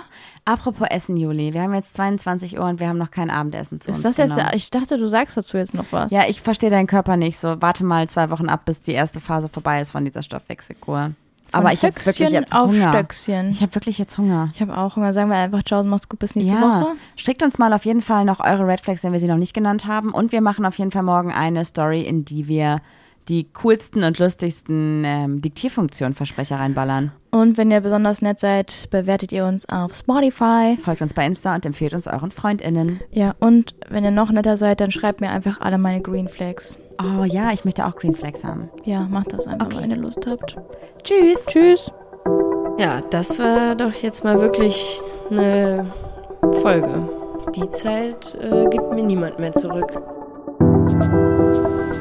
B: Apropos Essen, Juli. Wir haben jetzt 22 Uhr und wir haben noch kein Abendessen zu
A: ist
B: uns
A: das jetzt, Ich dachte, du sagst dazu jetzt noch was.
B: Ja, ich verstehe deinen Körper nicht. So, warte mal zwei Wochen ab, bis die erste Phase vorbei ist von dieser Stoffwechselkur.
A: Von Aber ich habe wirklich jetzt auf Hunger. Stöckchen.
B: Ich habe wirklich jetzt Hunger.
A: Ich habe auch Hunger. Sagen wir einfach ciao, mach's gut, bis nächste
B: ja.
A: Woche.
B: Schickt uns mal auf jeden Fall noch eure Red Flags, wenn wir sie noch nicht genannt haben. Und wir machen auf jeden Fall morgen eine Story, in die wir die coolsten und lustigsten ähm, Diktierfunktionen-Versprecher reinballern.
A: Und wenn ihr besonders nett seid, bewertet ihr uns auf Spotify.
B: Folgt uns bei Insta und empfehlt uns euren FreundInnen.
A: Ja, und wenn ihr noch netter seid, dann schreibt mir einfach alle meine Green Flags.
B: Oh ja, ich möchte auch Green Flags haben.
A: Ja, macht das einfach, okay. wenn ihr Lust habt.
B: Tschüss.
A: Tschüss.
C: Ja, das war doch jetzt mal wirklich eine Folge. Die Zeit äh, gibt mir niemand mehr zurück. Musik